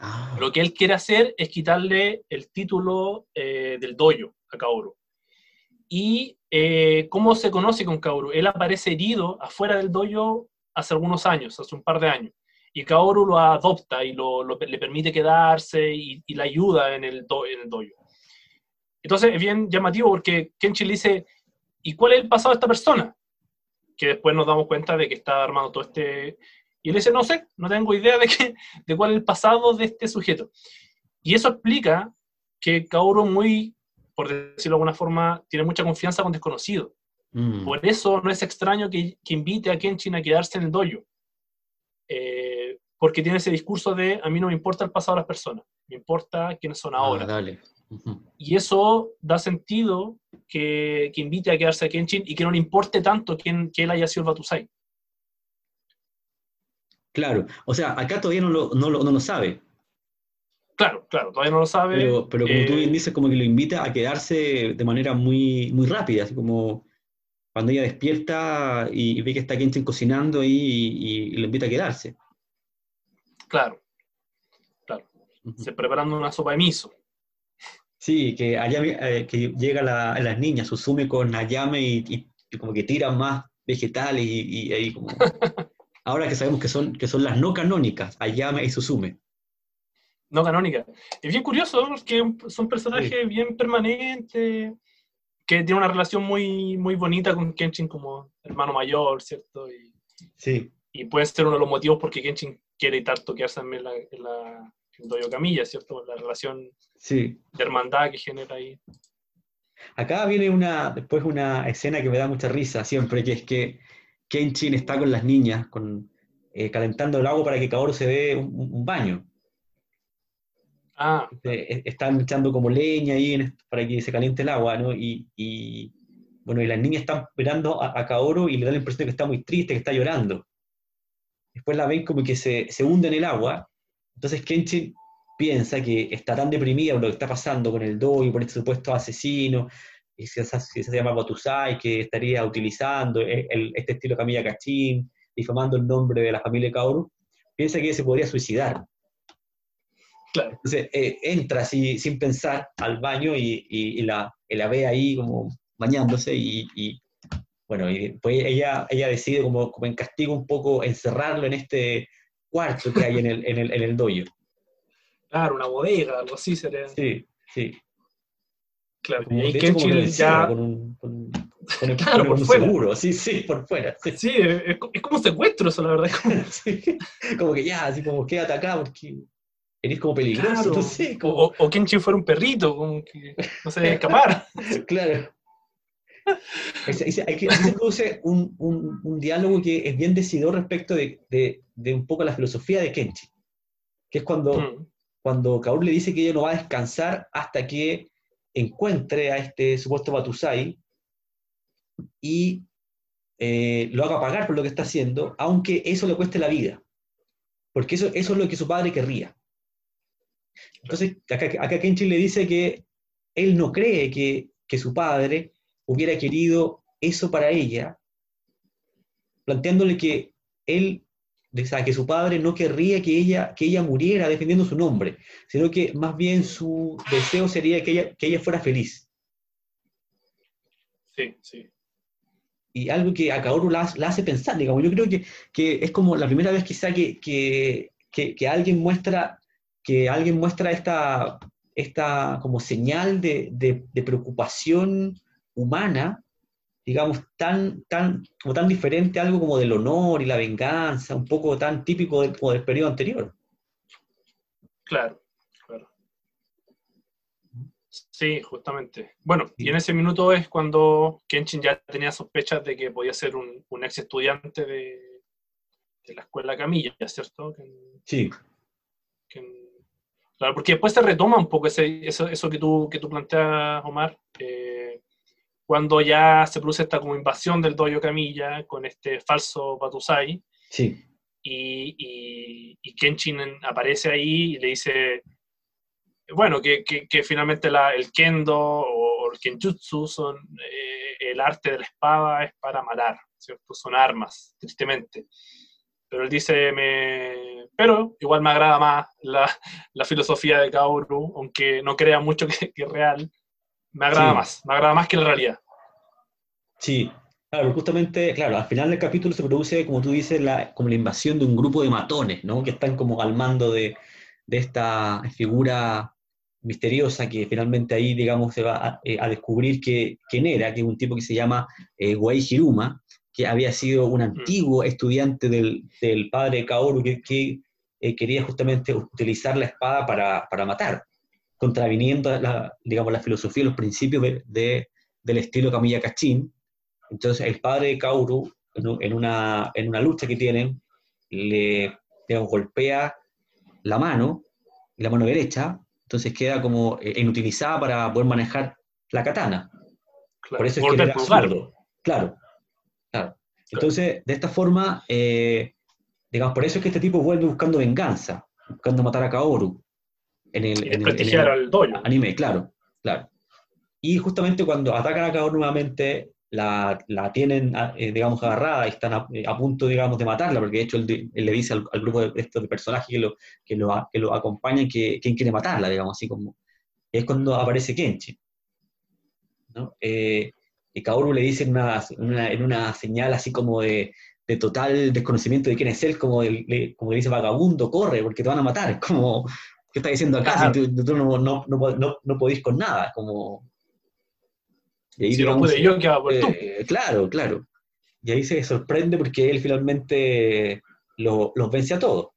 ah. lo que él quiere hacer es quitarle el título eh, del dojo a Kaoru. ¿Y eh, cómo se conoce con Kaoru? Él aparece herido afuera del dojo hace algunos años, hace un par de años. Y Kaoru lo adopta y lo, le permite quedarse y, y le ayuda en el, en el dojo. Entonces es bien llamativo porque Kenshin le dice, ¿y cuál es el pasado de esta persona? Que después nos damos cuenta de que está armando todo este... Y él dice, no sé, no tengo idea de, qué, de cuál es el pasado de este sujeto. Y eso explica que Kaoru muy, por decirlo de alguna forma, tiene mucha confianza con desconocido. Mm. Por eso no es extraño que, que, invite a Kenshin a quedarse en el dojo. Eh, porque tiene ese discurso de, a mí no me importa el pasado de las personas, me importa quiénes son ah, Y eso da sentido que, que, invite a quedarse a Kenshin y que no le importe tanto quién, que él haya sido el Batusai. Claro, o sea, acá todavía no lo, no lo, no lo sabe. Claro, claro, todavía no lo sabe. Pero, pero como tú bien eh, dices, como que lo invita a quedarse de manera muy, muy rápida, así como cuando ella despierta y, ve que está Kenshin cocinando y, y, lo invita a quedarse. Claro, claro. Se preparando una sopa de miso. Sí, que allá eh, que llega la, las niñas, Susume con Ayame y, y, como que tiran más vegetales y, ahí como... Ahora que sabemos que son, que son las no canónicas, Ayame y Susume. No canónicas. Es bien curioso porque son personajes bien permanentes, que tienen una relación muy, muy bonita con Kenshin como hermano mayor, ¿cierto? Y, sí. Y puede ser uno de los motivos porque Kenshin quiere tanto quedarse en la, en la Doyo Camilla, ¿cierto? La relación de hermandad que genera ahí. Acá viene una, después una escena que me da mucha risa siempre, que es que Kenshin está con las niñas, con, eh, calentando el agua para que Kaoru se dé un, baño. Ah. Están echando como leña ahí para que se caliente el agua, ¿no? Y, bueno, y las niñas están esperando a, Kaoru y le da la impresión de que está muy triste, que está llorando. Después la ven como que se, se hunde en el agua entonces Kenshin piensa que está tan deprimida por lo que está pasando con el Do y por este supuesto asesino, y se, se, llama Batusai, que estaría utilizando este estilo Camilla Cachín, difamando el nombre de la familia Kaoru, piensa que se podría suicidar. Claro. Entonces eh, entra así, sin pensar al baño y, la, la, ve ahí como bañándose y, bueno, y después ella, ella decide como, como en castigo un poco encerrarlo en este cuarto que hay en el, en el, en el dojo. Claro, una bodega, algo así sería. Sí, sí. Claro, y ahí Kenshin ya... Con un, con, con el, claro, por un fuera. seguro, sí, sí, por fuera. Sí, es, es, como un secuestro eso, la verdad. Como... sí, como que ya, así como quédate acá porque eres como peligroso, claro. no sé. Como... O, o Kenshin fuera un perrito, como que no se debe escapar. claro. Hay que produce un, un, un, diálogo que es bien decidido respecto de, de, de, un poco la filosofía de Kenchi, que es cuando, mm. cuando le dice que ella no va a descansar hasta que encuentre a este supuesto Batusai y eh, lo haga pagar por lo que está haciendo, aunque eso le cueste la vida. Porque eso, eso es lo que su padre querría. Entonces, acá, acá le dice que él no cree que, que su padre hubiera querido eso para ella, planteándole que él que su padre no querría que ella, que ella muriera defendiendo su nombre, sino que más bien su deseo sería que ella, que ella fuera feliz. Sí, sí. Y algo que a Kaoru la, hace pensar, digamos, yo creo que, que, es como la primera vez quizá que, que, que, alguien muestra, que alguien muestra esta, esta como señal de, de, de preocupación humana digamos, tan, tan, como tan diferente algo como del honor y la venganza, un poco tan típico del, del periodo anterior. Claro, claro. Sí, justamente. Bueno, y en ese minuto es cuando Kenshin ya tenía sospechas de que podía ser un, un ex estudiante de, de, la escuela Camilla, ¿cierto? sí. claro, porque después se retoma un poco ese, eso, eso que, tú, que tú planteas, Omar. Eh, cuando ya se produce esta como invasión del dojo Camilla con este falso Batusai. Sí. Y, y, Kenshin aparece ahí y le dice, bueno, que, que, finalmente la, el kendo o el kenjutsu son eh, el arte de la espada es para matar, ¿cierto? Son armas, tristemente. Pero él dice, me... pero igual me agrada más la, la filosofía de Kaoru, aunque no crea mucho que, que es real, me agrada más, me agrada más que la realidad. Sí, claro, justamente, claro, al final del capítulo se produce, como tú dices, la, como la invasión de un grupo de matones, ¿no? Que están como al mando de, de esta figura misteriosa que finalmente ahí, digamos, se va a, eh, descubrir que, quién era, que es un tipo que se llama eh, Wei Hiruma, que había sido un antiguo estudiante del, del padre Kaoru que, que eh, quería justamente utilizar la espada para, para matar contraviniendo la, digamos, la filosofía y los principios de, del estilo Camilla Cachín. Entonces el padre de Kauru, en una, en una lucha que tienen, le golpea la mano, la mano derecha, entonces queda como eh, inutilizada para poder manejar la katana. Por eso es que era absurdo. Claro, claro. Entonces, de esta forma, eh, digamos, por eso es que este tipo vuelve buscando venganza, buscando matar a Kaoru en el, al anime, claro, claro. Y justamente cuando atacan a Kaoru nuevamente, la, la tienen, eh, digamos, agarrada y están a, eh, punto, digamos, de matarla, porque de hecho él, le dice al, grupo de estos de personajes que lo, que lo, que lo acompañan que quién quiere matarla, digamos, así como. Es cuando aparece Kenchi. ¿no? Eh, y Kaoru le dice en una, en una, señal así como de, de, total desconocimiento de quién es él, como, el, como le dice vagabundo, corre, porque te van a matar. Es como, ¿qué estás diciendo acá? Si tú, no, no, no, no, podís con nada, como... Y ahí, si no pude yo, ¿qué hago por tú? Eh, claro, claro. Y ahí se sorprende porque él finalmente los vence a todos.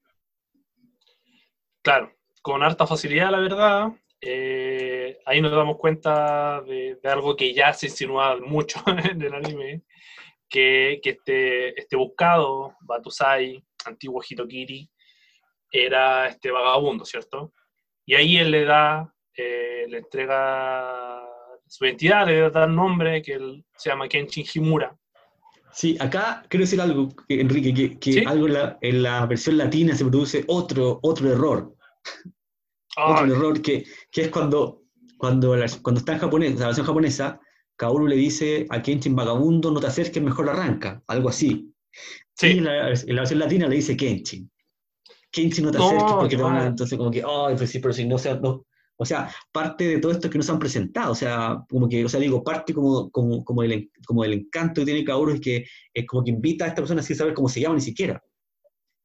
Claro, con harta facilidad, la verdad. Eh, ahí nos damos cuenta de, algo que ya se insinúa mucho en el anime, que, que este, este buscado, Batusai, antiguo Hitokiri, era este vagabundo, ¿cierto? Y ahí él le da, eh, le entrega su identidad, le da el nombre que él se llama Kenshin Himura. Sí, acá quiero decir algo, Enrique, que, algo en la, versión latina se produce otro, otro error. Otro error que, que, es cuando, cuando, cuando está en japonés, la versión japonesa, Kaoru le dice a Kenshin vagabundo, no te acerques, mejor arranca, algo así. Sí. Y en la, en la versión latina le dice Kenshin. ¿quién no te acerques porque te van a, entonces como que, ay, pues sí, pero si no, sea, no, o sea, parte de todo esto que nos han presentado, o sea, como que, o sea, digo, parte como, como, como, el, como el encanto que tiene Kaoru es que es como que invita a esta persona sin saber cómo se llama ni siquiera.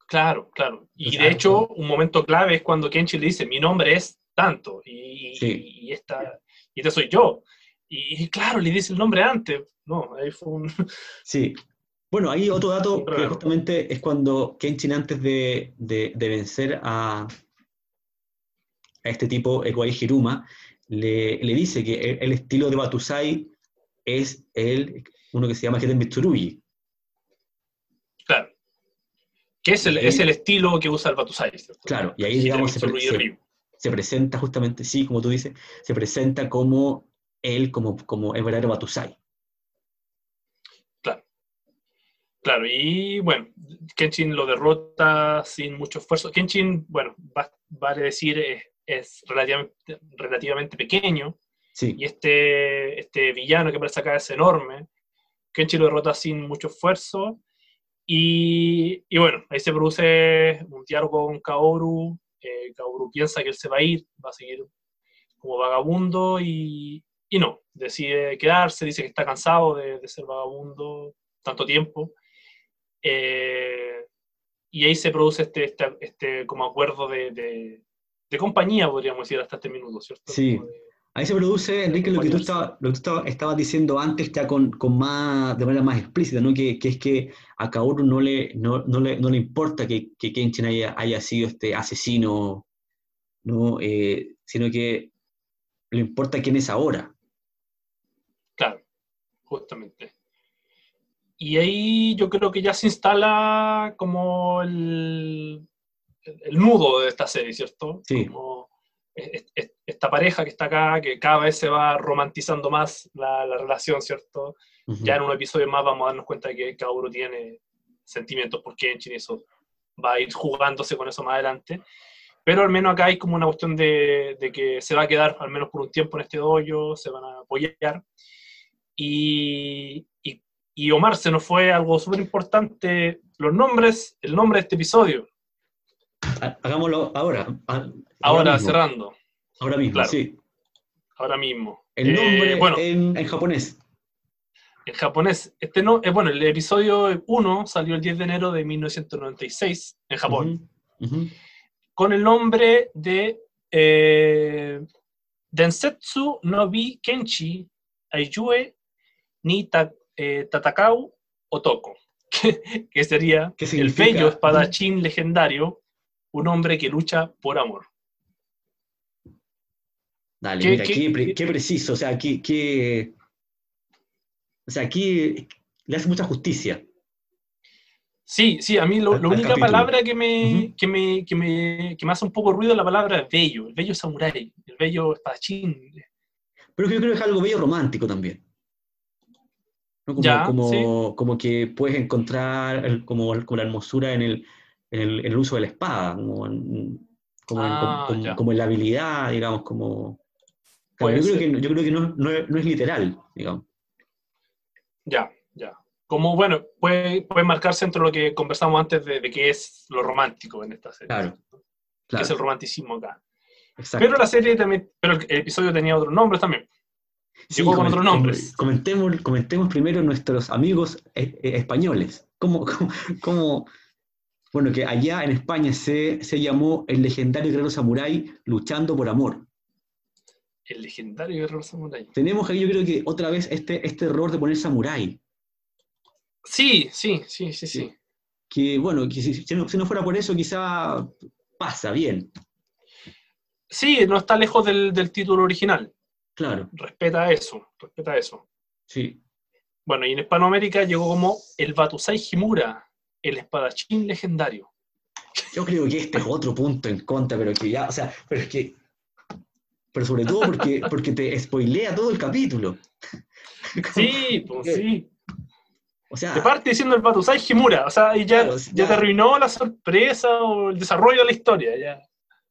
Claro, claro. Y de hecho, un momento clave es cuando Kenchi le dice, mi nombre es tanto, y, y, esta, y este soy yo. Y, claro, le dice el nombre antes. No, ahí fue un... Sí, bueno, ahí otro dato que justamente es cuando Kenshin antes de, vencer a, este tipo, Ekuai Hiruma, le, dice que el, estilo de Batusai es el, uno que se llama Heten Mitsurugi. Claro. Que es el, es el estilo que usa el Batusai. Claro, y ahí digamos se, se presenta justamente, sí, como tú dices, se presenta como él, como, como el verdadero Batusai. Claro. Claro, y bueno, Kenshin lo derrota sin mucho esfuerzo. Kenshin, bueno, vale decir, es, es relativamente, relativamente, pequeño. Sí. Y este, este villano que parece acá es enorme. Kenshin lo derrota sin mucho esfuerzo. Y, y, bueno, ahí se produce un diálogo con Kaoru. Eh, Kaoru piensa que él se va a ir, va a seguir como vagabundo y, y no, decide quedarse, dice que está cansado de, ser vagabundo tanto tiempo. Eh, y ahí se produce este, este, este como acuerdo de, de, compañía, podríamos decir, hasta este minuto, ¿cierto? Sí. Ahí se produce, Enrique, lo que tú, estaba, lo que tú estabas diciendo antes, ya con, con, más, de manera más explícita, ¿no? que, que es que a Kaoru no le, no, no le, no le importa que, que, Kenshin haya, haya sido este asesino, ¿no? Eh, sino que le importa quién es ahora. Claro, justamente. Y ahí yo creo que ya se instala como el, el nudo de esta serie, ¿cierto? Sí esta pareja que está acá, que cada vez se va romantizando más la, relación, ¿cierto? Ya en un episodio más vamos a darnos cuenta de que cada uno tiene sentimientos por Kenshin y eso va a ir jugándose con eso más adelante. Pero al menos acá hay como una cuestión de, que se va a quedar al menos por un tiempo en este dojo, se van a apoyar. Y, y, Omar, se nos fue algo súper importante, los nombres, el nombre de este episodio. Hagámoslo ahora. Ahora, cerrando. Ahora mismo, sí. Ahora mismo. El nombre eh, en, japonés. En japonés. Este no, eh, bueno, el episodio 1 salió el 10 de enero de 1996 en Japón. Con el nombre de eh, Densetsu no Bi Kenchi Aiyue ni Tatakau Otoko. Que, que sería el bello espadachín legendario, un hombre que lucha por amor. Dale, mira, qué, preciso, o sea, qué, o sea, aquí le hace mucha justicia. Sí, sí, a mí la única palabra que me, que me, que, me, que me hace un poco ruido es la palabra bello, el bello samurái, el bello espadachín. Pero yo creo que es algo bello romántico también. Como, ya, como, como, que puedes encontrar como, la hermosura en el, el, en el, uso de la espada, como en, como, ah, como en la habilidad, digamos, como yo, creo que, yo, creo que, no, no, es, literal, digamos. Ya, ya. Como, bueno, puede, puede marcarse entre lo que conversamos antes de, de qué es lo romántico en esta serie. Claro. ¿Qué es el romanticismo acá? Exacto. Pero la serie también, pero el episodio tenía otros nombres también. Llegó con otros nombres. Comentemos, comentemos primero nuestros amigos eh, eh, españoles. ¿Cómo, cómo, bueno, que allá en España se, se llamó el legendario guerrero samurái luchando por amor el legendario error samurai. Tenemos ahí, yo creo que otra vez este, este error de poner samurai. Sí, sí, sí, sí, sí. Que bueno, que si, no, fuera por eso, quizá pasa bien. Sí, no está lejos del, título original. Claro. Respeta eso, respeta eso. Sí. Bueno, y en Hispanoamérica llegó como el Batusai Himura, el espadachín legendario. Yo creo que este es otro punto en contra, pero que ya, o sea, pero es que pero sobre todo porque, porque te spoilea todo el capítulo. Sí, pues sí. O sea, te parte diciendo el Batusai Himura, o sea, y ya, ya, te arruinó la sorpresa o el desarrollo de la historia, ya.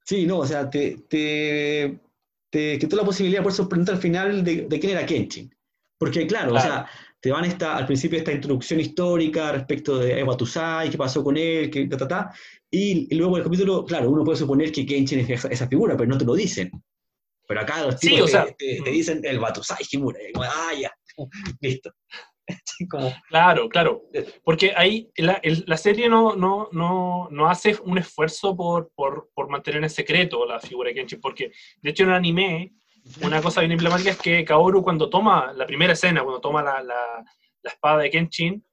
Sí, no, o sea, te, te, te quitó la posibilidad por sorprender al final de, de quién era Kenshin. Porque, claro, o sea, te van esta, al principio esta introducción histórica respecto de Batusai, qué pasó con él, qué, ta, ta, y, luego el capítulo, claro, uno puede suponer que Kenshin es esa, esa, figura, pero no te lo dicen. Pero acá los tipos te, dicen el Batusai Himura, como, ah, ya, listo. Claro, claro. Porque ahí la, la serie no, no, no, no, hace un esfuerzo por, por, por, mantener en secreto la figura de Kenshin, porque de hecho en el anime, una cosa bien emblemática es que Kaoru cuando toma la primera escena, cuando toma la, la, la espada de Kenshin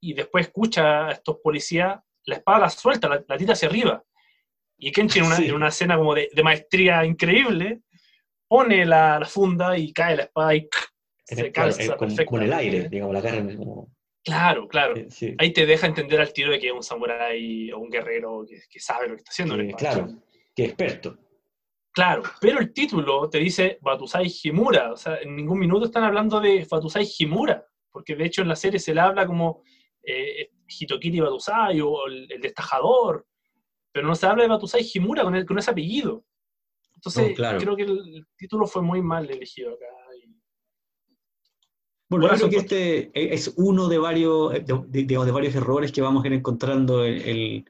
y después escucha a estos policías, la espada la suelta, la, tira hacia arriba. Y Kenshin en una, en una escena como de, de, maestría increíble, pone la, la, funda y cae la espada y se calza como, en el aire, digamos, la carne como... Claro, claro. Ahí te deja entender al tiro de que es un samurái o un guerrero que, que sabe lo que está haciendo. claro, que experto. Claro, pero el título te dice Batusai Himura, o sea, en ningún minuto están hablando de Batusai Himura, porque de hecho en la serie se le habla como eh, Hitokiri Batusai o el, destajador, pero no se habla de Batusai Himura con, con ese apellido. Entonces, creo que el, título fue muy mal elegido acá. Bueno, creo que este es uno de varios, de, de, varios errores que vamos a ir encontrando en,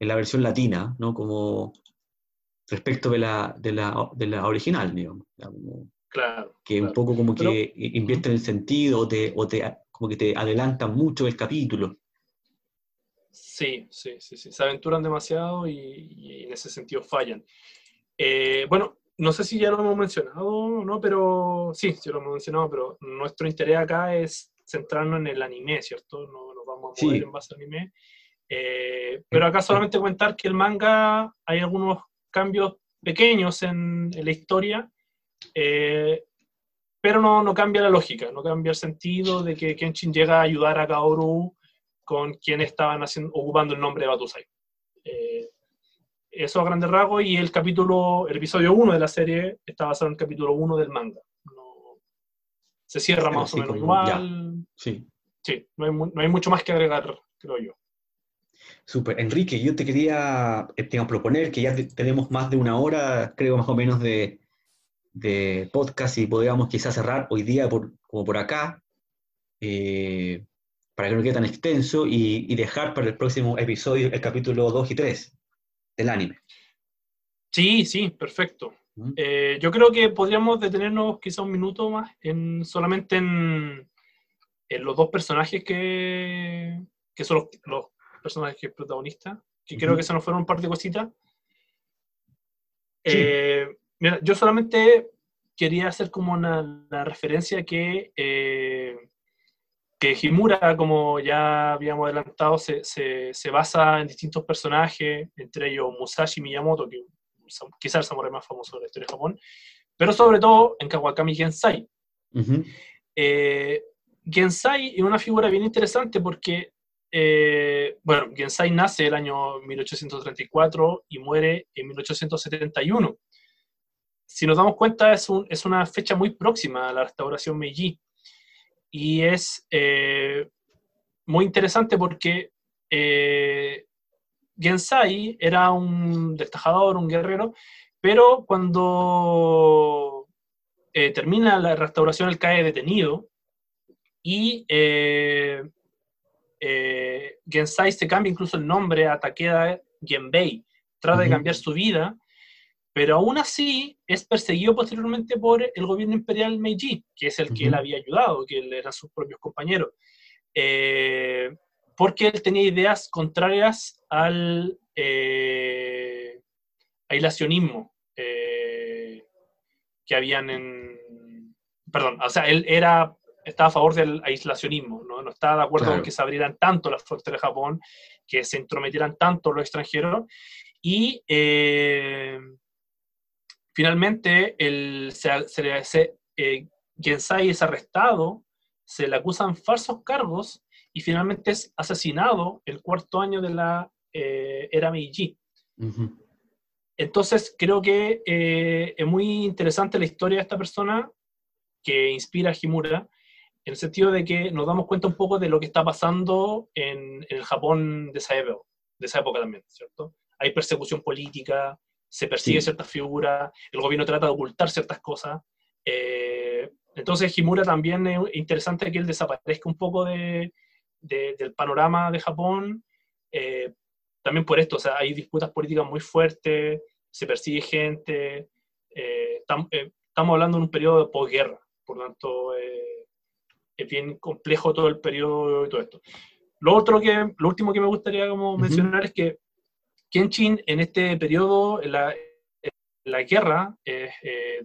en la versión latina, ¿no? Como respecto de la, de la, de la original, digamos. claro. Que un poco como que invierte en el sentido o te, o te, como que te adelantan mucho el capítulo. Sí, sí, sí, sí. Se aventuran demasiado y, en ese sentido fallan. Eh, bueno, no sé si ya lo hemos mencionado o no, pero sí, sí lo hemos mencionado, pero nuestro interés acá es centrarnos en el anime, ¿cierto? No nos vamos a mover en base al anime. Eh, pero acá solamente comentar que el manga hay algunos cambios pequeños en, la historia, eh, pero no, no, cambia la lógica, no cambia el sentido de que Kenshin llega a ayudar a Kaoru con quien estaban haciendo, ocupando el nombre de Batusai. Eh, eso a grandes rasgos, y el capítulo, el episodio 1 de la serie está basado en el capítulo 1 del manga. se cierra más o menos igual. Sí. Sí, no hay, no hay mucho más que agregar, creo yo. Super. Enrique, yo te quería eh, proponer que ya tenemos más de una hora, creo más o menos, de, podcast y podríamos quizás cerrar hoy día por, como por acá, eh, para que no quede tan extenso y, dejar para el próximo episodio el capítulo 2 y 3 del anime. Sí, sí, perfecto. ¿Mm? Eh, yo creo que podríamos detenernos quizá un minuto más en solamente en, los dos personajes que, que son los personaje protagonista, que creo que se nos fueron un par de cositas. Eh, mira, yo solamente quería hacer como una, referencia que, eh, que Himura, como ya habíamos adelantado, se, se, basa en distintos personajes, entre ellos Musashi Miyamoto, que quizás el samurai más famoso de la historia de Japón, pero sobre todo en Kawakami Gensai. Eh, Gensai es una figura bien interesante porque eh, bueno, Gensai nace el año 1834 y muere en 1871. Si nos damos cuenta, es, una fecha muy próxima a la restauración Meiji. Y es eh, muy interesante porque eh, Gensai era un destajador, un guerrero, pero cuando termina la restauración, él cae detenido y eh, Gensai se cambia incluso el nombre a Takeda Genbei, trata de cambiar su vida, pero aún así es perseguido posteriormente por el gobierno imperial Meiji, que es el que él había ayudado, que él eran sus propios compañeros, eh, porque él tenía ideas contrarias al eh, aislacionismo eh, que habían en... Perdón, o sea, él era estaba a favor del aislacionismo, no, no estaba de acuerdo con que se abrieran tanto las fronteras de Japón, que se entrometieran tanto los extranjeros, y eh, finalmente el, se, se, eh, Gensai es arrestado, se le acusan falsos cargos y finalmente es asesinado el cuarto año de la eh, era Meiji. Entonces creo que es muy interesante la historia de esta persona que inspira a Himura en el sentido de que nos damos cuenta un poco de lo que está pasando en, el Japón de esa, época, de esa época también, ¿cierto? Hay persecución política, se persigue ciertas figuras, el gobierno trata de ocultar ciertas cosas. Eh, entonces, Himura también es interesante que él desaparezca un poco de, del panorama de Japón, eh, también por esto, o sea, hay disputas políticas muy fuertes, se persigue gente, eh, estamos hablando de un periodo de posguerra, por lo tanto, es bien complejo todo el periodo y todo esto. Lo, otro que, lo último que me gustaría como mencionar es que Kenshin en este periodo, en la, la guerra eh,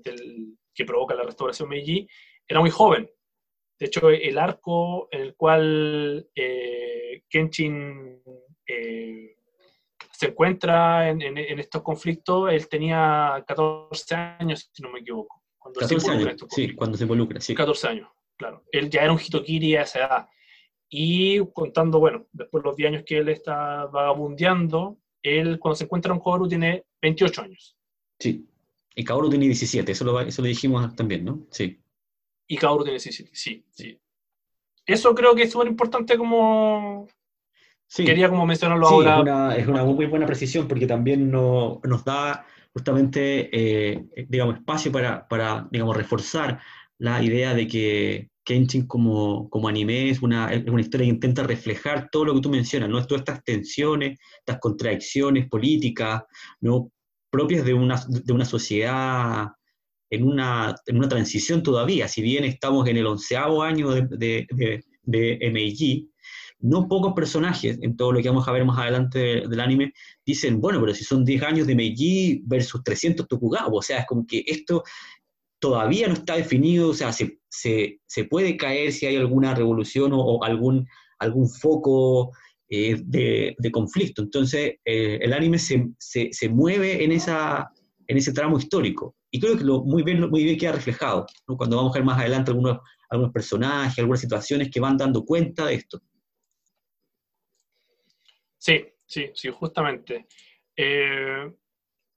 del, que provoca la restauración Meiji, era muy joven. De hecho, el arco en el cual eh, Kenshin eh, se encuentra en, en, estos conflictos, él tenía 14 años, si no me equivoco. Cuando 14 años, sí, cuando se involucra, sí. 14 años. Claro, él ya era un Hitokiri a esa edad. Y contando, bueno, después los 10 años que él está vagabundeando, él cuando se encuentra en Koru tiene 28 años. Sí. Y Kaoru tiene 17, eso lo, eso lo dijimos también, ¿no? Sí. Y Kaoru tiene 17, sí, sí. Eso creo que es súper importante como... Sí. Quería como mencionarlo sí, ahora. Es una, es una, muy buena precisión porque también no, nos da justamente, eh, digamos, espacio para, para, digamos, reforzar la idea de que Kenshin como, como anime es una, es una historia que intenta reflejar todo lo que tú mencionas, ¿no? Todas estas tensiones, estas contradicciones políticas, ¿no? propias de una, de una sociedad en una, en una transición todavía, si bien estamos en el onceavo año de, de, de, Meiji, no pocos personajes, en todo lo que vamos a ver más adelante del anime, dicen, bueno, pero si son 10 años de Meiji versus 300 Tokugawa, o sea, es como que esto todavía no está definido, o sea, se, se, se puede caer si hay alguna revolución o, algún, algún foco eh, de, de, conflicto. Entonces, eh, el anime se, se, se, mueve en, esa, en ese tramo histórico. Y creo que lo, muy, bien, muy bien queda reflejado, cuando vamos a ver más adelante algunos, algunos personajes, algunas situaciones que van dando cuenta de esto. Sí, sí, sí, justamente. Eh,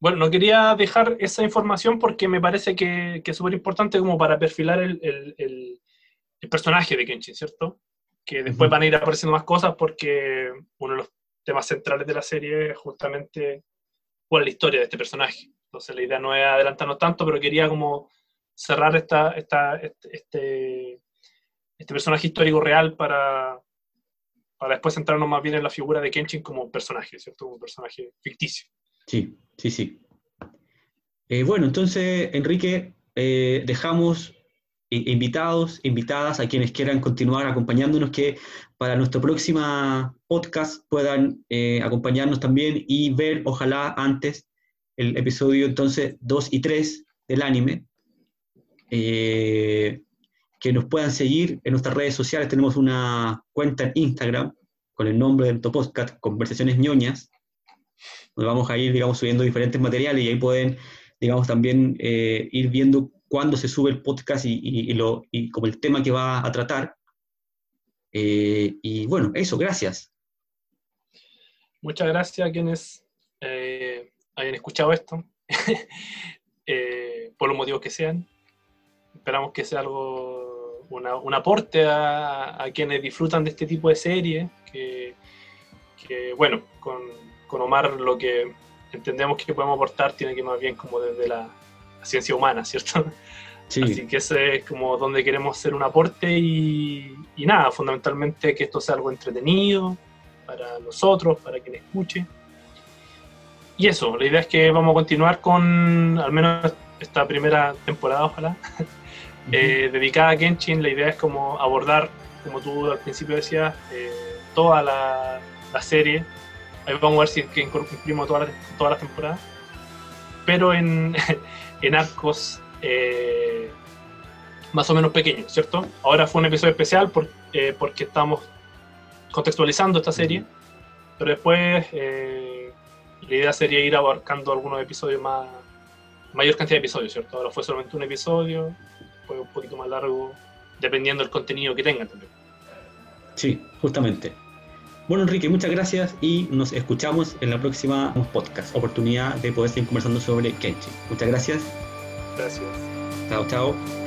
bueno, no quería dejar esa información porque me parece que, que es súper importante como para perfilar el, el, el, personaje de Kenshin, ¿cierto? que después van a ir apareciendo más cosas porque uno de los temas centrales de la serie es justamente cuál es la historia de este personaje. Entonces la idea no es adelantarnos tanto, pero quería como cerrar esta, esta, este, este, este personaje histórico real para, para después centrarnos más bien en la figura de Kenshin como personaje, ¿cierto? Como personaje ficticio. Sí, sí, sí. Eh, bueno, entonces, Enrique, eh, dejamos invitados, invitadas, a quienes quieran continuar acompañándonos, que para nuestra próxima podcast puedan eh, acompañarnos también y ver, ojalá antes, el episodio entonces 2 y 3 del anime. Que nos puedan seguir en nuestras redes sociales. Tenemos una cuenta en Instagram con el nombre de nuestro podcast, Conversaciones ñoñas, donde vamos a ir, digamos, subiendo diferentes materiales y ahí pueden, digamos, también eh, ir viendo cuándo se sube el podcast y, lo, y como el tema que va a tratar. Eh, y bueno, eso, gracias. Muchas gracias a quienes eh, hayan escuchado esto, eh, por los motivos que sean. Esperamos que sea algo, un aporte a, quienes disfrutan de este tipo de serie, que, bueno, con, con Omar lo que entendemos que podemos aportar tiene que más bien como desde la ciencia humana, ¿cierto? Así que ese es como donde queremos hacer un aporte y, nada, fundamentalmente que esto sea algo entretenido para nosotros, para quien escuche. Y eso, la idea es que vamos a continuar con al menos esta primera temporada, ojalá, eh, dedicada a Kenshin. La idea es como abordar, como tú al principio decías, eh, toda la, serie. Ahí vamos a ver si es que incluimos todas las la temporadas. Pero en, en arcos eh, más o menos pequeños, ¿cierto? Ahora fue un episodio especial eh, porque estamos contextualizando esta serie, pero después eh, la idea sería ir abarcando algunos episodios más, mayor cantidad de episodios, ¿cierto? Ahora fue solamente un episodio, fue un poquito más largo, dependiendo del contenido que tenga también. Sí, justamente. Bueno, Enrique, muchas gracias y nos escuchamos en la próxima podcast, oportunidad de poder seguir conversando sobre Kenchi. Muchas gracias. Gracias. Chao, chao.